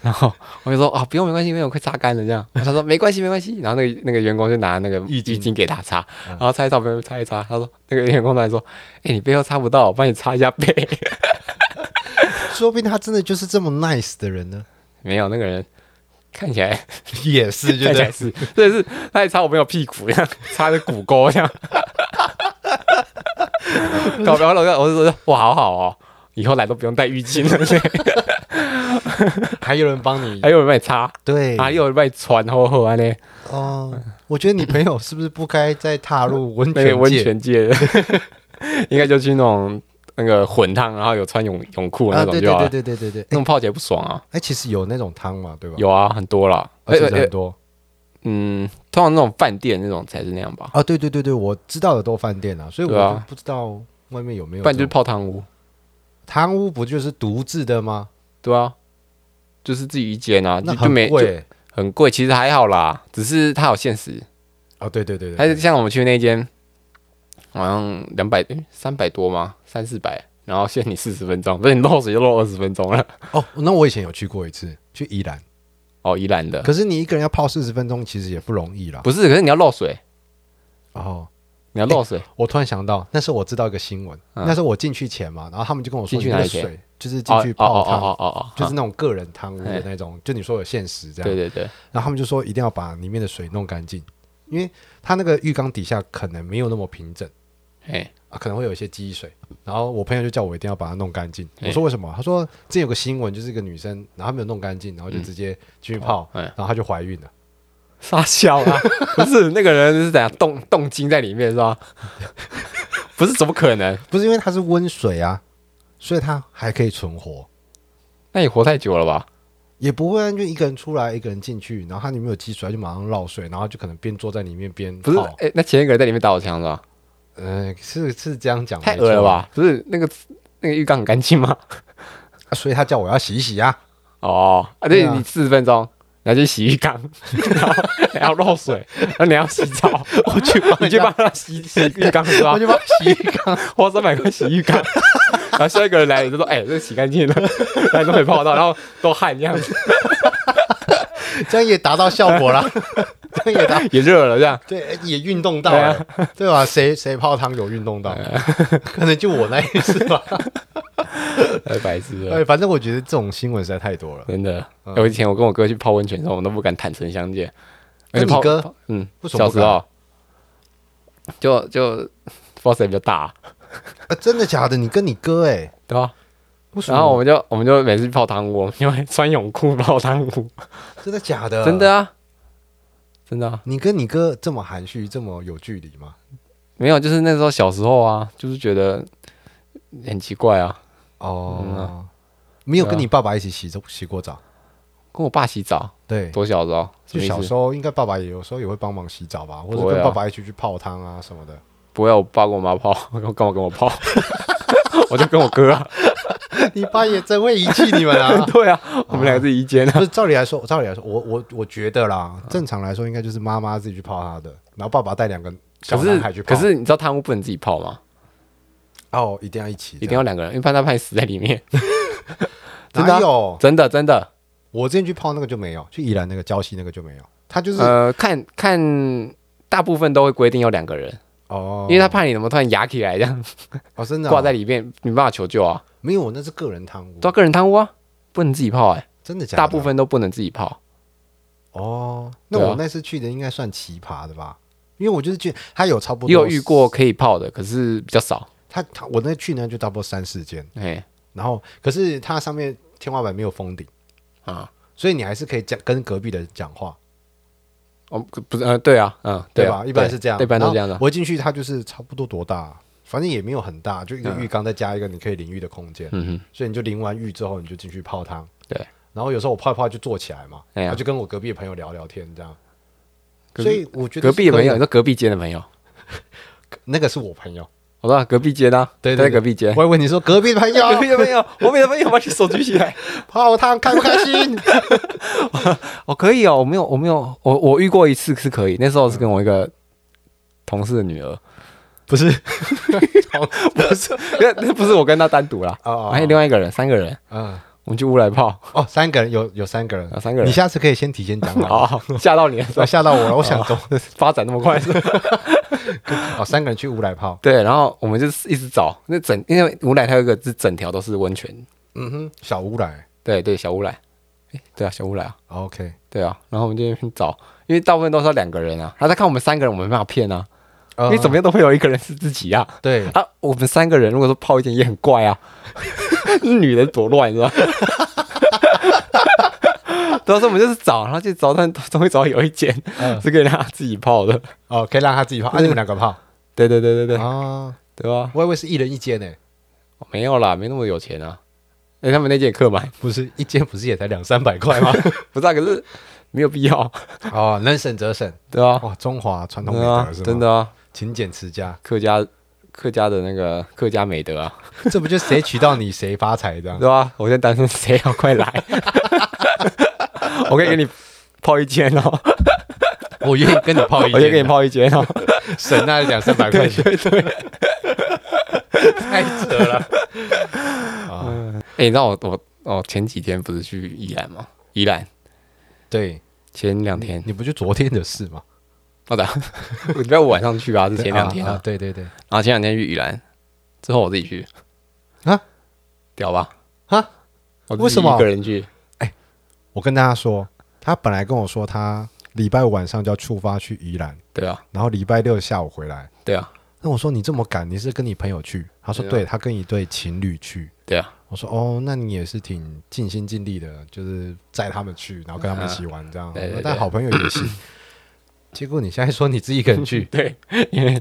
然后我就说啊，不用，没关系，因为我，快擦干了这样。他说没关系，没关系。然后那个那个员工就拿那个浴浴巾巾给他擦，嗯然后擦一擦，背后擦一擦。他说那个员工突然说，哎、你背后擦不到，我帮你擦一下背。[LAUGHS] 说不定他真的就是这么 nice 的人呢。没有，那个人看起来也是，[LAUGHS] 就看起来是是，对是，他还擦我朋友屁股这样，擦着骨沟这样。[LAUGHS] 搞不好老哥我就说哇，好好哦，以后来都不用带浴巾了，对 [LAUGHS] 还有人帮你 [LAUGHS] 还，有人帮你擦，对，还有人帮你穿厚厚啊呢。哦，我觉得你朋友是不是不该再踏入温 [LAUGHS] 那个温泉界？泉界的，应该就去那种那个混汤，然后有穿泳泳裤那种就好了。对对对对，那种泡起来不爽啊。哎，其实有那种汤嘛，对吧？有啊，很多啦。而且很多嗯，通常那种饭店那种才是那样吧，啊，对对对对，我知道的都饭店啊，所以我就不知道外面有没有不然就是。泡汤屋。汤屋不就是独自的吗？对啊，就是自己一间啊，就就没就贵很贵，其实还好啦，只是它有限时。哦，对对对对，还是像我们去那间，好像两百三百多吗？三四百，然后限你四十分钟，不是你漏水就漏二十分钟了。哦，那我以前有去过一次，去宜兰，哦，宜兰的可是你一个人要泡四十分钟，其实也不容易啦。不是，可是你要漏水，哦，你要漏水。我突然想到，那时候我知道一个新闻，嗯那时候我进去前嘛，然后他们就跟我说，进去哪里前你的水就是进去哦哦泡汤，哦哦哦，就是那种个人汤屋的哎那种，就你说有限时这样。对对对，然后他们就说一定要把里面的水弄干净，因为它那个浴缸底下可能没有那么平整哎，啊，可能会有一些积水。然后我朋友就叫我一定要把它弄干净。哎我说为什么？他说之前有个新闻，就是一个女生，然后她没有弄干净，然后就直接进去泡，嗯然后她就怀孕了。傻笑啊！[LAUGHS] 不是那个人是怎样动动精在里面是吧？[LAUGHS] 不是，怎么可能？不是因为它是温水啊，所以他还可以存活。那你活太久了吧？也不会啊，就一个人出来，一个人进去，然后他里面有积水，它就马上落水，然后就可能边坐在里面边不是，泡。哎、那前一个人在里面打我枪是吧？呃，是是这样讲，太恶了吧？不是那个那个浴缸很干净吗？啊所以他叫我要洗一洗啊。哦，啊，对你四十分钟，然后去洗浴缸，[LAUGHS] 然后漏水，然后你要洗澡，我去帮你去帮他洗洗浴缸是吧我？去帮他洗浴缸。花三百块洗浴缸，然后下一个人来了就说：“哎、这个洗干净了，[LAUGHS] 然后都没泡到，然后都汗这样子，这样也达到效果了，[LAUGHS] 这样也达 [LAUGHS] 也热了这样。对，也运动到了，对吧？谁谁泡汤有运动到？可能就我那一次吧。太白痴了，哎，反正我觉得这种新闻实在太多了。真的。嗯我以前我跟我哥去泡温泉的时候，我们都不敢坦诚相见。而且泡你哥嗯，不小时候就就不知道谁比较大，啊，[LAUGHS] 真的假的？你跟你哥哎，对吧？然后我们就我们就每次去泡汤屋，我们就会穿泳裤泡汤屋，真的假的？真的啊，真的啊，你跟你哥这么含蓄，这么有距离吗？没有，就是那时候小时候啊，就是觉得很奇怪啊，嗯哦，没有跟你爸爸一起洗澡洗过澡？跟我爸洗澡，对，多小时候，就小时候应该爸爸也有时候也会帮忙洗澡吧，或者跟爸爸一起去泡汤啊什么的。不会啊，我爸跟我妈泡，干嘛跟我泡？[LAUGHS] 我就跟我哥啊，[LAUGHS] 你爸也真会遗弃你们啊！[LAUGHS] 对啊，我们两个是一间啊。不是照理来说，照理来说，我我我觉得啦，正常来说应该就是妈妈自己去泡她的，然后爸爸带两个小男孩去泡。可是你知道贪污不能自己泡吗？哦，一定要一起，一定要两个人，因为怕他怕你死在里面。真的？真的真的，我之前去泡那个就没有，去宜兰那个礁溪那个就没有。他就是、呃，看看大部分都会规定要两个人，哦，因为他怕你怎么突然压起来这样。哦真的哦挂在里面，没办法求救啊，没有，我那是个人贪污，都个人贪污啊，不能自己泡哎、真的假的？大部分都不能自己泡。哦，那对啊。我那次去的应该算奇葩的吧？因为我就是去，他有差不多也有遇过可以泡的，可是比较少。他他我那去呢就差不多三四间，哎然后可是它上面天花板没有封顶，啊，所以你还是可以讲跟隔壁的讲话，哦不是呃对啊，嗯啊对吧？一般是这样，一般都这样的。我一进去，它就是差不多多大，反正也没有很大，就一个浴缸再加一个你可以淋浴的空间，嗯哼，所以你就淋完浴之后你就进去泡汤，对。然后有时候我泡一泡就坐起来嘛，然后就跟我隔壁的朋友聊聊天这样。所以我觉得隔壁的朋友，你说隔壁间的朋友，[LAUGHS] 那个是我朋友，我说隔壁街呢，对对对在隔壁街。我还问你说隔壁的 [LAUGHS] 朋友。隔壁的朋友，我们的朋友把你手举起来。[LAUGHS] 泡汤开不开心？[LAUGHS] 哦，可以哦，我没有，我没有，我我遇过一次是可以，那时候是跟我一个同事的女儿，不是，不是，那那不是我跟他单独啦，哦哦。还有另外一个人，三个人，嗯，我们去乌来泡，哦，三个人有有三个人。啊，三个人。你下次可以先提前讲好。好 [LAUGHS] 吓到你了，[LAUGHS] 吓到我了，我想说，[LAUGHS] 发展那么快。是吧？哦，三个人去乌来泡，对，然后我们就是一直找。那整，因为乌来它有一个是整条都是温泉，嗯哼，小乌来。对对，小乌来，哎对啊，小乌来啊，，OK，对啊，然后我们就在那边找，因为大部分都是要两个人啊，他看我们三个人，我们没办法骗啊，因为怎么样都会有一个人是自己啊。对，啊，我们三个人如果说泡一间也很怪啊，[LAUGHS] 女人多乱，你知道吗？到时候我们就是找，然后就找，但终于找到有一间嗯是可以让他自己泡的。哦，可以让他自己泡，啊，你们两个泡对对对对对，啊，对吧？我以为是一人一间呢，没有啦，没那么有钱啊。哎，他们那间也客满，不是一间，不是也才两三百块吗？[LAUGHS] 不是啊，可是没有必要，哦，能省则省，对啊？哇，中华传统美德是，吗？真，的啊，勤俭持家，客家客家的那个客家美德啊，这不就谁娶到你谁发财这样？[LAUGHS] 对吧？我现在单身，谁要快来？[LAUGHS] 我可以给你泡一间哦，[LAUGHS] 我愿意跟你泡一我愿意给你，泡一间哦。省那两三百块钱，对对。太扯了。啊，哎、你知道我我哦前几天不是去宜兰吗？宜兰对，前两天，你不就昨天的事吗？好的，礼拜五晚上去啊，是前两天啊，啊啊。对对对，然后前两天去宜兰，之后我自己去啊，屌吧？啊，为什么一个人去？我跟大家说，他本来跟我说他礼拜五晚上就要出发去宜兰，对啊，然后礼拜六下午回来。对啊，那我说你这么赶，你是跟你朋友去？他说对啊，他跟一对情侣去。对啊，我说哦，那你也是挺尽心尽力的，就是载他们去，然后跟他们一起玩这样。对对对但好朋友也行。结果你现在说你自己一个人去，[LAUGHS] 对，因为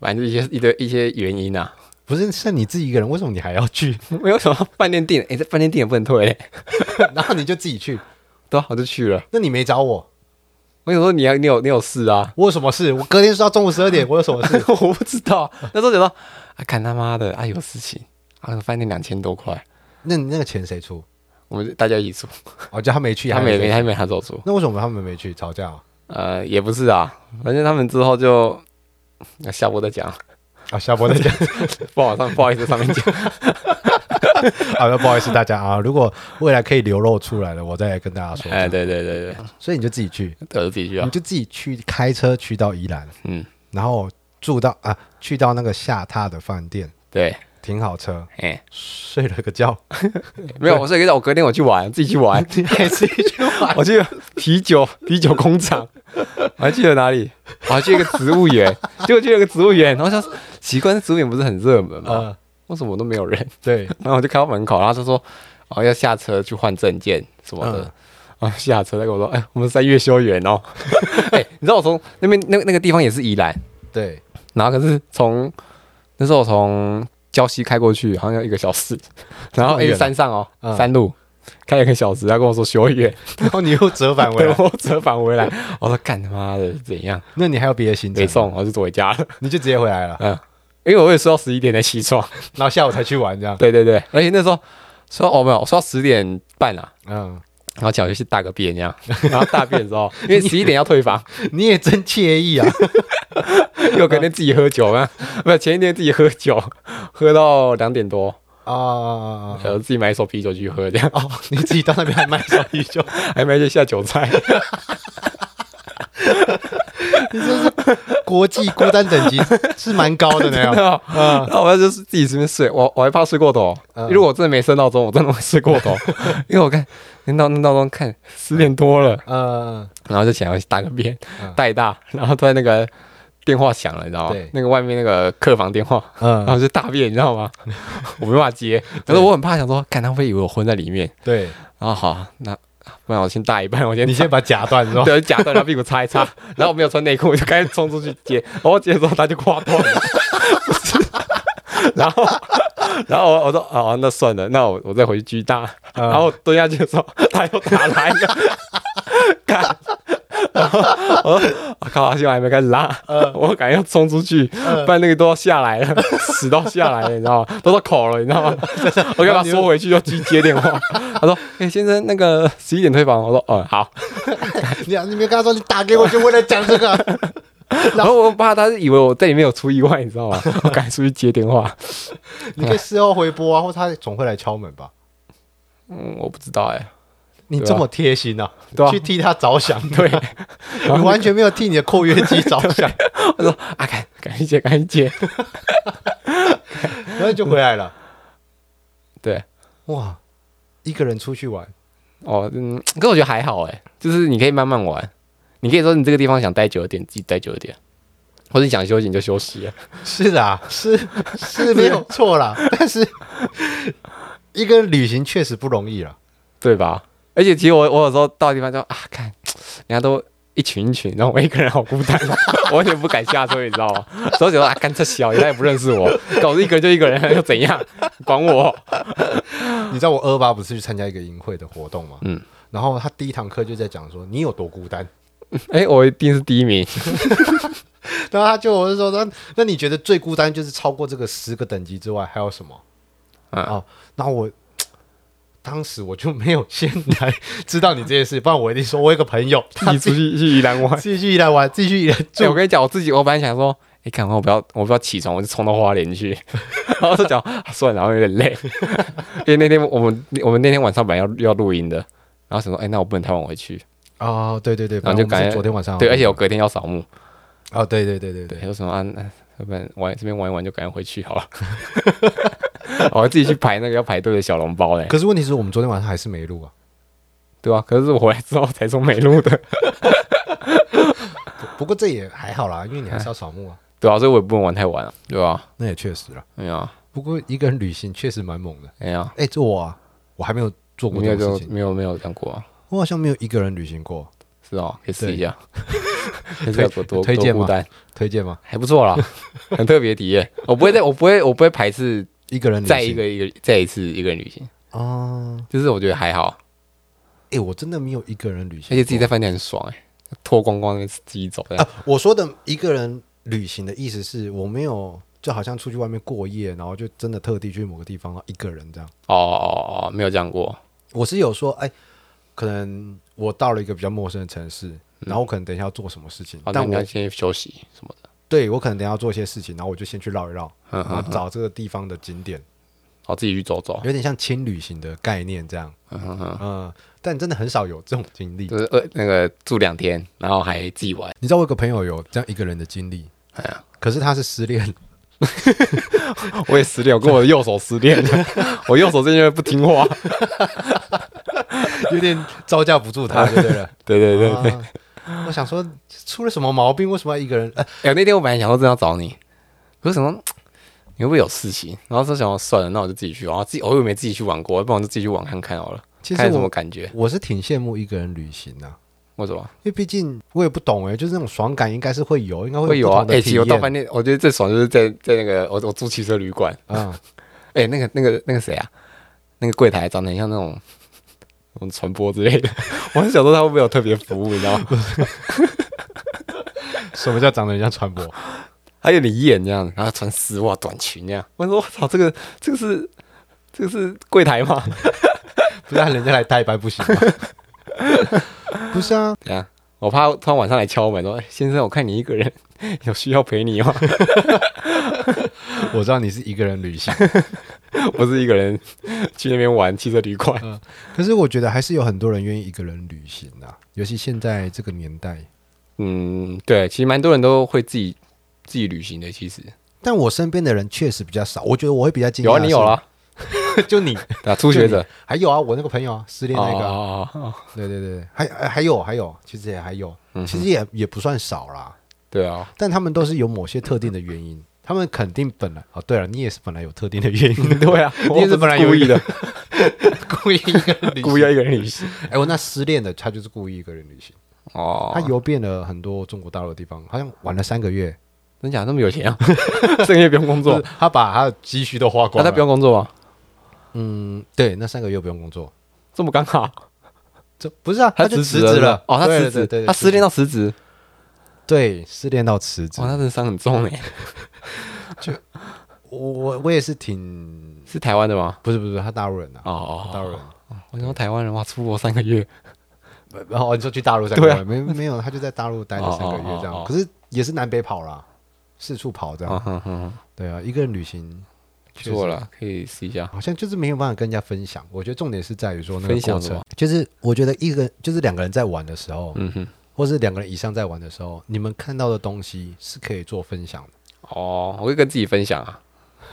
反正一些一堆一些原因啊，不是是你自己一个人，为什么你还要去？[LAUGHS] 没有什么饭店订，哎、这饭店订也不能退、欸，[LAUGHS] 然后你就自己去，对啊，我就去了。那你没找我，我想说你要你有你有事啊？我有什么事？我隔天说到中午十二点，我有什么事？我不知道，那时候想到啊，看他妈的啊有事情啊，饭店两千多块，那你那个钱谁出？我们大家一起出，哦，叫他没去，他没没。他没他走出。那为什么他们没去吵架啊？呃，也不是啊，反正他们之后就那下播再讲，啊，下播再讲。不好上不好意思上面讲。好 [LAUGHS] 的，不好意思大家啊，如果未来可以流露出来了，我再来跟大家说。哎，对对对对，所以你就自己去，对，我自己去啊你。就自己去开车去到宜兰，嗯，然后住到啊，去到那个下榻的饭店，对，停好车，哎，睡了个觉，[LAUGHS] 没有，我睡个觉我隔天我去玩，自己去玩，[LAUGHS] 你还自己去玩。[LAUGHS] 我去啤酒啤酒工厂，我还记得哪里，我还去一个植物园，结果去了个植物园，然后想说奇怪，那植物园不是很热门吗？呃，为什么都没有人？对，然后我就开到门口，然后他说哦要下车去换证件什么的。嗯。啊，下车他跟我说：“哎，我们在月休园哦。哎，你知道我从那边那那个地方也是宜兰，对，然后可是从那时候我从礁溪开过去，好像要一个小时，[LAUGHS] 然后哎这么远啊？山上哦，嗯。山路开了一个小时，他跟我说休园，然 [LAUGHS] 后你又折返回来，[LAUGHS] 我折返回来，我说干他妈的怎样？那你还有别的行程？吗？没送，我就走回家了。你就直接回来了，嗯，因为我也睡到十一点才起床。然后下午才去玩这样。对对对，而且那时候说哦没有，我说到十点半啊，嗯，然后讲就是大个便这样，然后大便的时候，因为十一点要退房，[LAUGHS] 你也真惬意啊。[LAUGHS] 又隔天自己喝酒啊，不是前一天自己喝酒，喝到两点多，啊！然后自己买一手啤酒去喝，这样哦，你自己到那边还买一手啤酒，[LAUGHS] 还买一些下酒菜。你这是 [LAUGHS] 国际孤单等级是蛮高的呢。嗯，然后我就是自己随便睡，我我还怕睡过头。嗯。如果我真的没设闹钟，我真的会睡过头，[LAUGHS] 因为我看那闹闹钟看十点多了，嗯，然后就起来大个便嗯，大一大，然后突然那个电话响了，你知道吗？对？那个外面那个客房电话，嗯。然后就大便，你知道吗？[LAUGHS] 我没办法接，可是我很怕，想说，看他会以为我昏在里面？对，然后好，那不然我先大一半，我先你先把夹断是吧？对，夹断，然后屁股擦一擦，[LAUGHS] 然后我没有穿内裤，我就赶紧冲出去接，然后接的时候他就挂断了，[LAUGHS] 然后然后我我说哦那算了，那我我再回去狙大，嗯。然后蹲下去的时候他又打来了，[LAUGHS] 干，然后我说我靠，现在还没开始拉，我赶紧要冲出去，不然那个都要下来了，[LAUGHS] 屎都下来了，你知道吗？都到口了，你知道吗？[LAUGHS] 我给他缩回去就去接电话，[LAUGHS] 他说：“哎、先生，那个十一点退房。”我说：“嗯，好。”你你没跟他说你打给我就为了讲这个？然后我怕他是以为我在里面有出意外，你知道吗？我赶紧出去接电话。你可以事后回拨啊，或他总会来敲门吧？嗯，我不知道哎、你这么贴心啊，对啊。去替他着想，对，[LAUGHS] 你完全没有替你的括约肌着想，[LAUGHS] 我说啊，赶赶紧接，赶紧接。[LAUGHS] 然后就回来了。对，哇，一个人出去玩，哦，嗯，可我觉得还好哎、就是你可以慢慢玩，你可以说你这个地方想待久一点，自己待久一点，或者你想休息你就休息了。是的啊，是是没有错啦，但是一个人旅行确实不容易啦。对吧？而且其实我我有时候到地方就啊，看人家都一群一群，然后我一个人好孤单，啊我完全不敢下车，你知道吗？[LAUGHS] 所以觉得啊，干这小人家也不认识我，[LAUGHS] 搞得一个人就一个人又怎样？管我？[LAUGHS] 你知道我二八不是去参加一个营会的活动吗？嗯，然后他第一堂课就在讲说你有多孤单，哎、我一定是第一名。然后他就我就说那那你觉得最孤单就是超过这个十个等级之外还有什么？嗯哦，然后我当时我就没有先来知道你这件事，不然我一定说我有个朋友他自己出去去宜兰玩。自己去宜兰玩，自己去宜兰哎、住我跟你讲，我自己我本来想说，哎、看我不要我不要起床，我就冲到花莲去，[LAUGHS] 然后就讲、啊算了，然后有点累，[LAUGHS] 因为那天我们我们那天晚上本来要要录音的，然后想说，哎、那我不能太晚回去，哦，对对对，然后就反正我们是赶昨天晚上对，而且我隔天要扫墓，哦，对对对对对，对，有什么啊？那要不然玩这边玩一玩就赶快回去好了，[LAUGHS] 我 [LAUGHS] 还自己去排那个要排队的小笼包嘞，可是问题是我们昨天晚上还是没录啊。对吧、可是我回来之后才说没录的，[LAUGHS] 不过这也还好啦，因为你还是要扫墓啊。对啊，所以我也不能玩太晚了，对吧、那也确实啦。哎呀，不过一个人旅行确实蛮猛的。哎呀，哎，这我啊，我还没有做过没有就这种事情，没有没有讲过啊。我好像没有一个人旅行过。是哦，可以试一下，看这有多多推荐吗推荐吗？还不错啦，很特别体验。我不会再，我不会，我不会排斥一个人旅行再一个一个再一次一个人旅行，哦，就是我觉得还好，哎，我真的没有一个人旅行，而且自己在饭店很爽哎、脱光光自己走。啊，我说的一个人旅行的意思是我没有，就好像出去外面过夜，然后就真的特地去某个地方，然后一个人这样。哦哦哦，没有这样过。我是有说，哎，可能我到了一个比较陌生的城市，然后我可能等一下要做什么事情，哦，那但我们要先休息什么的。对我可能等下要做一些事情，然后我就先去绕一绕，嗯然后找这个地方的景点，好，自己去走走。有点像轻旅行的概念这样。嗯哼哼，嗯，但真的很少有这种经历。就是呃那个住两天，然后还自己玩。你知道我有个朋友有这样一个人的经历，哎呀，可是他是失恋，[LAUGHS] 我也失恋，我跟我的右手失恋了。我右手最近不听话。[LAUGHS] 有点招架不住他，对不对了？[LAUGHS] 对对对对。啊我想说出了什么毛病？为什么要一个人？呃，哎、那天我本来想说真的要找你，可是什么你会不会有事情？然后说想要算了，那我就自己去玩。然后自己我又没自己去玩过，不然我就自己去玩看看好了，其实看有什么我感觉。我是挺羡慕一个人旅行啊，为什么因为毕竟我也不懂哎、就是那种爽感应该是会有，应该会会有啊？其实我到饭店，我觉得最爽就是在在那个我我住汽车旅馆，啊。[LAUGHS] 哎、那个那个那个谁啊，那个柜台长得很像那种。那种传播之类的，[LAUGHS] 我很想说他会不会有特别服务，你知道吗？[LAUGHS] 什么叫长得很像传播？还有点艳这样，然后穿丝袜短裙这样。我说我操，这个这个是这个是柜台吗？[LAUGHS] 不是让人家来代班不行吗？不是啊，怎样？我怕突然晚上来敲门说：“哎、先生，我看你一个人，[LAUGHS] 有需要陪你吗？[LAUGHS] [LAUGHS] 我知道你是一个人旅行，不是一个人去那边玩汽车旅馆。可是我觉得还是有很多人愿意一个人旅行啊，尤其现在这个年代，嗯，对，其实蛮多人都会自己自己旅行的。其实但我身边的人确实比较少，我觉得我会比较惊讶。有啊，你有了，，[LAUGHS] 就你。对啊，初学者。还有啊，我那个朋友啊，失恋那个。啊，哦哦哦。哦对对对，还还还有还有，其实也还有，嗯其实也也不算少啦，对啊，但他们都是有某些特定的原因，他们肯定本来哦，对了，你也是本来有特定的原因，对啊，[LAUGHS] 你也是本来有故意的，[LAUGHS] 故意一个人旅行。故意要一个人旅行。哎，我那失恋的他就是故意一个人旅行，哦，他游遍了很多中国大陆的地方，好像玩了三个月，真假？那么有钱啊？这个月不用工作，他把他的积蓄都花光了。他不用工作吗？嗯，对，那三个月不用工作，这么刚好，这不是啊，他就辞职了。哦，他辞职，他失恋到辞职，对失恋到辞职哇，。他真的伤很重 [LAUGHS] 哎。我我我也是挺是台湾的吗？不是不是，他大陆人啊，哦哦，大陆人。我说台湾人哇，出国三个月，然后你说去大陆三个月，没没有，他就在大陆待了三个月这样。可是也是南北跑啦，四处跑这嗯样。对啊，一个人旅行不错了，可以试一下。好像就是没有办法跟人家分享。我觉得重点是在于说那个过程就是我觉得一个就是两个人在玩的时候，嗯哼，或是两个人以上在玩的时候，你们看到的东西是可以做分享的。哦，我会跟自己分享啊。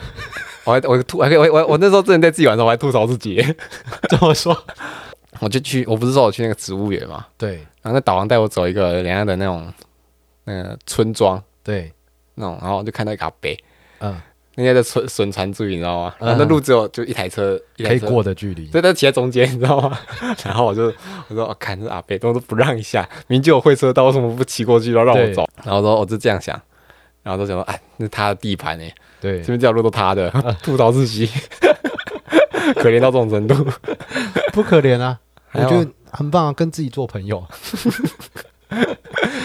[LAUGHS] 我还我吐，还可以我我我那时候真的在自己玩的时候，我还吐槽自己。[LAUGHS] 怎么说？我就去，我不是说我去那个植物园嘛，对然后那导航带我走一个人家的那种那个村庄对，那种，然后就看到一个阿伯，嗯，那些的损损船注你知道吗？嗯然后那路只有就一台车，一可以车过的距离。所以他骑在中间，你知道吗？[LAUGHS] 然后我就我说，我、哦、看这阿北都都不让一下，明明就有会车道，为什么不骑过去，然后让我对走？然后说我就这样想，然后就想说，哎，那是他的地盘呢，对这，边这条路都他的，吐槽自己，[LAUGHS] 可怜到这种程度。[LAUGHS] 不可怜啊，我还有觉得很棒啊，跟自己做朋友。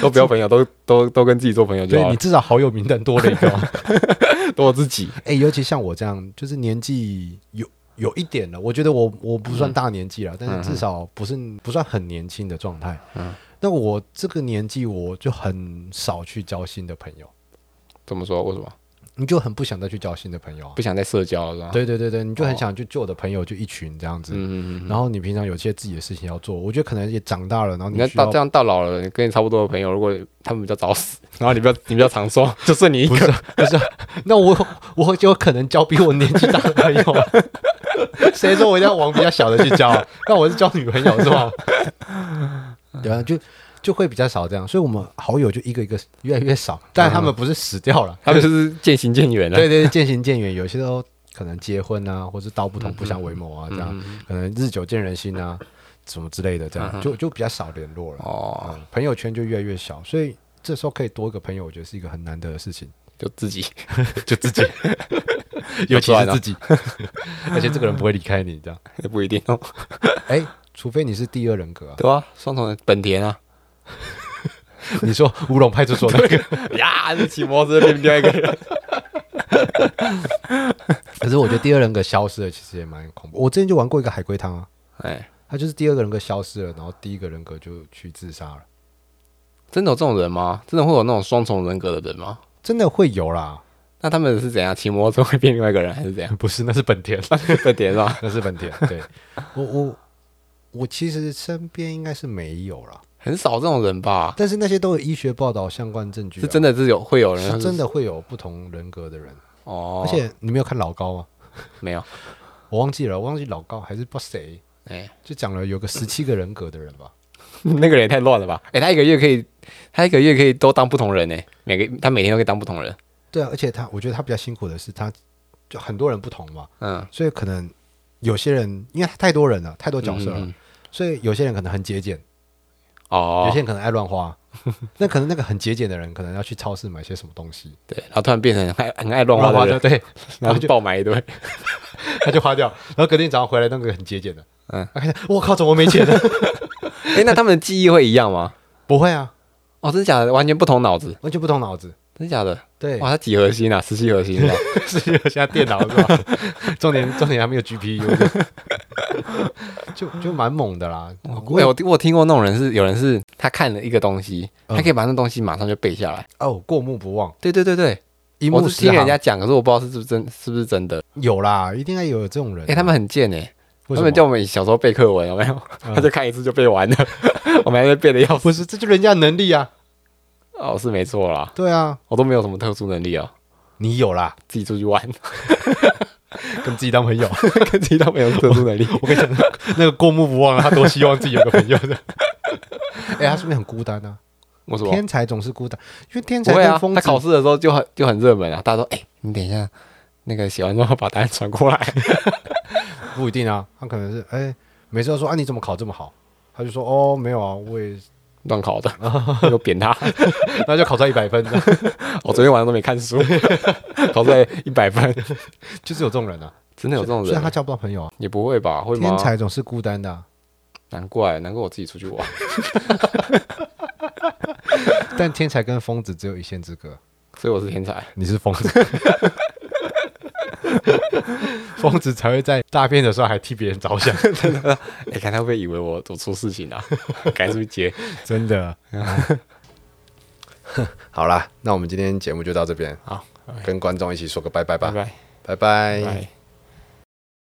[LAUGHS] 都不要朋友，都都都跟自己做朋友就好了，对你至少好友名单多了一个嘛。[LAUGHS] 都我自己。[LAUGHS] 哎、尤其像我这样，就是年纪有有一点了，我觉得我我不算大年纪了，但是至少不是不算很年轻的状态。嗯那我这个年纪，我就很少去交新的朋友，怎么说？为什么你就很不想再去交新的朋友啊不。想再社交了？是吧？对对对对，你就很哦想去旧的朋友就一群这样子。嗯嗯嗯。然后你平常有些自己的事情要做，我觉得可能也长大了，然后你看到这样到老了，跟你差不多的朋友，如果他们比较早死，[LAUGHS] 然后你比较你比较长寿，就剩你一个，不是，[LAUGHS] 那我我就有可能交比我年纪大的朋友啊。[LAUGHS] 谁说我一定要往比较小的去交啊？那我是交女朋友是吧？对啊，就就会比较少这样，所以我们好友就一个一个越来越少。但他们不是死掉了，[LAUGHS] 他们就是渐行渐远了。对对对，渐行渐远，有些都可能结婚啊，或是道不同不相为谋啊，这样嗯可能日久见人心啊，什么之类的，这样就就比较少联络了。哦，嗯，朋友圈就越来越小，所以这时候可以多一个朋友，我觉得是一个很难得的事情。就自己 [LAUGHS] 就自己，[LAUGHS] 尤其是自己，而且这个人不会离开你，这样。也不一定哦，哎，除非你是第二人格啊。对啊？双重人本田啊，[LAUGHS] 你说乌龙派出所那个，[LAUGHS] 呀，是骑摩托车变另外一个人，[LAUGHS] 可是我觉得第二人格消失了，其实也蛮恐怖。我之前就玩过一个海龟汤啊，哎，他就是第二个人格消失了，然后第一个人格就去自杀了。真的有这种人吗？真的会有那种双重人格的人吗？真的会有啦，那他们是怎样骑摩托车会变另外一个人，还是怎样？不是，那是本田，本田是吧？那是本田。对我我我其实身边应该是没有啦，很少这种人吧？但是那些都有医学报道相关证据啊、是真的是有会有人。是真的会有不同人格的人。哦，而且你没有看老高吗？没有，我忘记了，我忘记老高还是不谁，哎，就讲了有个十七个人格的人吧。[LAUGHS] 那个人也太乱了吧？哎，他一个月可以，他一个月可以都当不同人呢，每个他每天都可以当不同人，对啊，而且他，我觉得他比较辛苦的是，他就很多人不同嘛，嗯，所以可能有些人因为他太多人了，太多角色了，嗯嗯嗯。所以有些人可能很节俭，哦，有些人可能爱乱花。[LAUGHS] 那可能那个很节俭的人，可能要去超市买些什么东西，对，然后突然变成很爱很爱乱花的人，花对，然后就爆买一堆，[LAUGHS] 他就花掉，然后隔天早上回来，那个很节俭的，嗯嗯，他看见我靠，怎么没钱呢？[LAUGHS] 哎，那他们的记忆会一样吗？不会啊，哦，真的假的？完全不同脑子，完全不同脑子。真的假的？对，哇，他几核心啊？十七核心是吧？是现在电脑是吧？[LAUGHS] 重点重点还没有 GPU，就就蛮猛的啦。我有我有听过那种人是有人是他看了一个东西，嗯他可以把那东西马上就背下来。哦，过目不忘，对对对对，一我是目十人家讲，可是我不知道是不是真是不是真的。有啦，一定要有这种人啊。哎，他们很贱哎，他们叫我们小时候背课文有没有？嗯 [LAUGHS] 他就看一次就背完了，[LAUGHS] 我们还在背的要死。不是，这就人家能力啊。哦，是没错啦，对啊，我都没有什么特殊能力啊，你有啦，自己出去玩，[LAUGHS] 跟自己当朋友。[LAUGHS] 跟自己当朋友特殊能力。我跟你讲，那个过目不忘啊，他多希望自己有个朋友的。[LAUGHS] 哎、他是不是很孤单啊？我说？天才总是孤单，因为天才不会啊，他考试的时候就很就很热门啊，大家说，哎、你等一下，那个写完之后把答案传过来。不一定啊，他可能是哎、每次都说啊你怎么考这么好？他就说哦没有啊，我也乱考的，[LAUGHS] 又扁他。[LAUGHS] 那就考出来一百分，[LAUGHS] 我昨天晚上都没看书，考出来一百分，就是有这种人啊。真的有这种人？虽然他交不到朋友啊，也不会吧？会吗天？才总是孤单的啊、难怪，难怪我自己出去玩。但天才跟疯子只有一线之隔。所以我是天才。你是疯子，[LAUGHS] 疯子才会在大便的时候还替别人着想，[LAUGHS] 哎、看他会不会以为我我出事情啊？赶紧出去接。真的。[LAUGHS] 好啦，那我们今天节目就到这边，好，跟观众一起说个拜拜吧，拜拜，拜拜拜拜。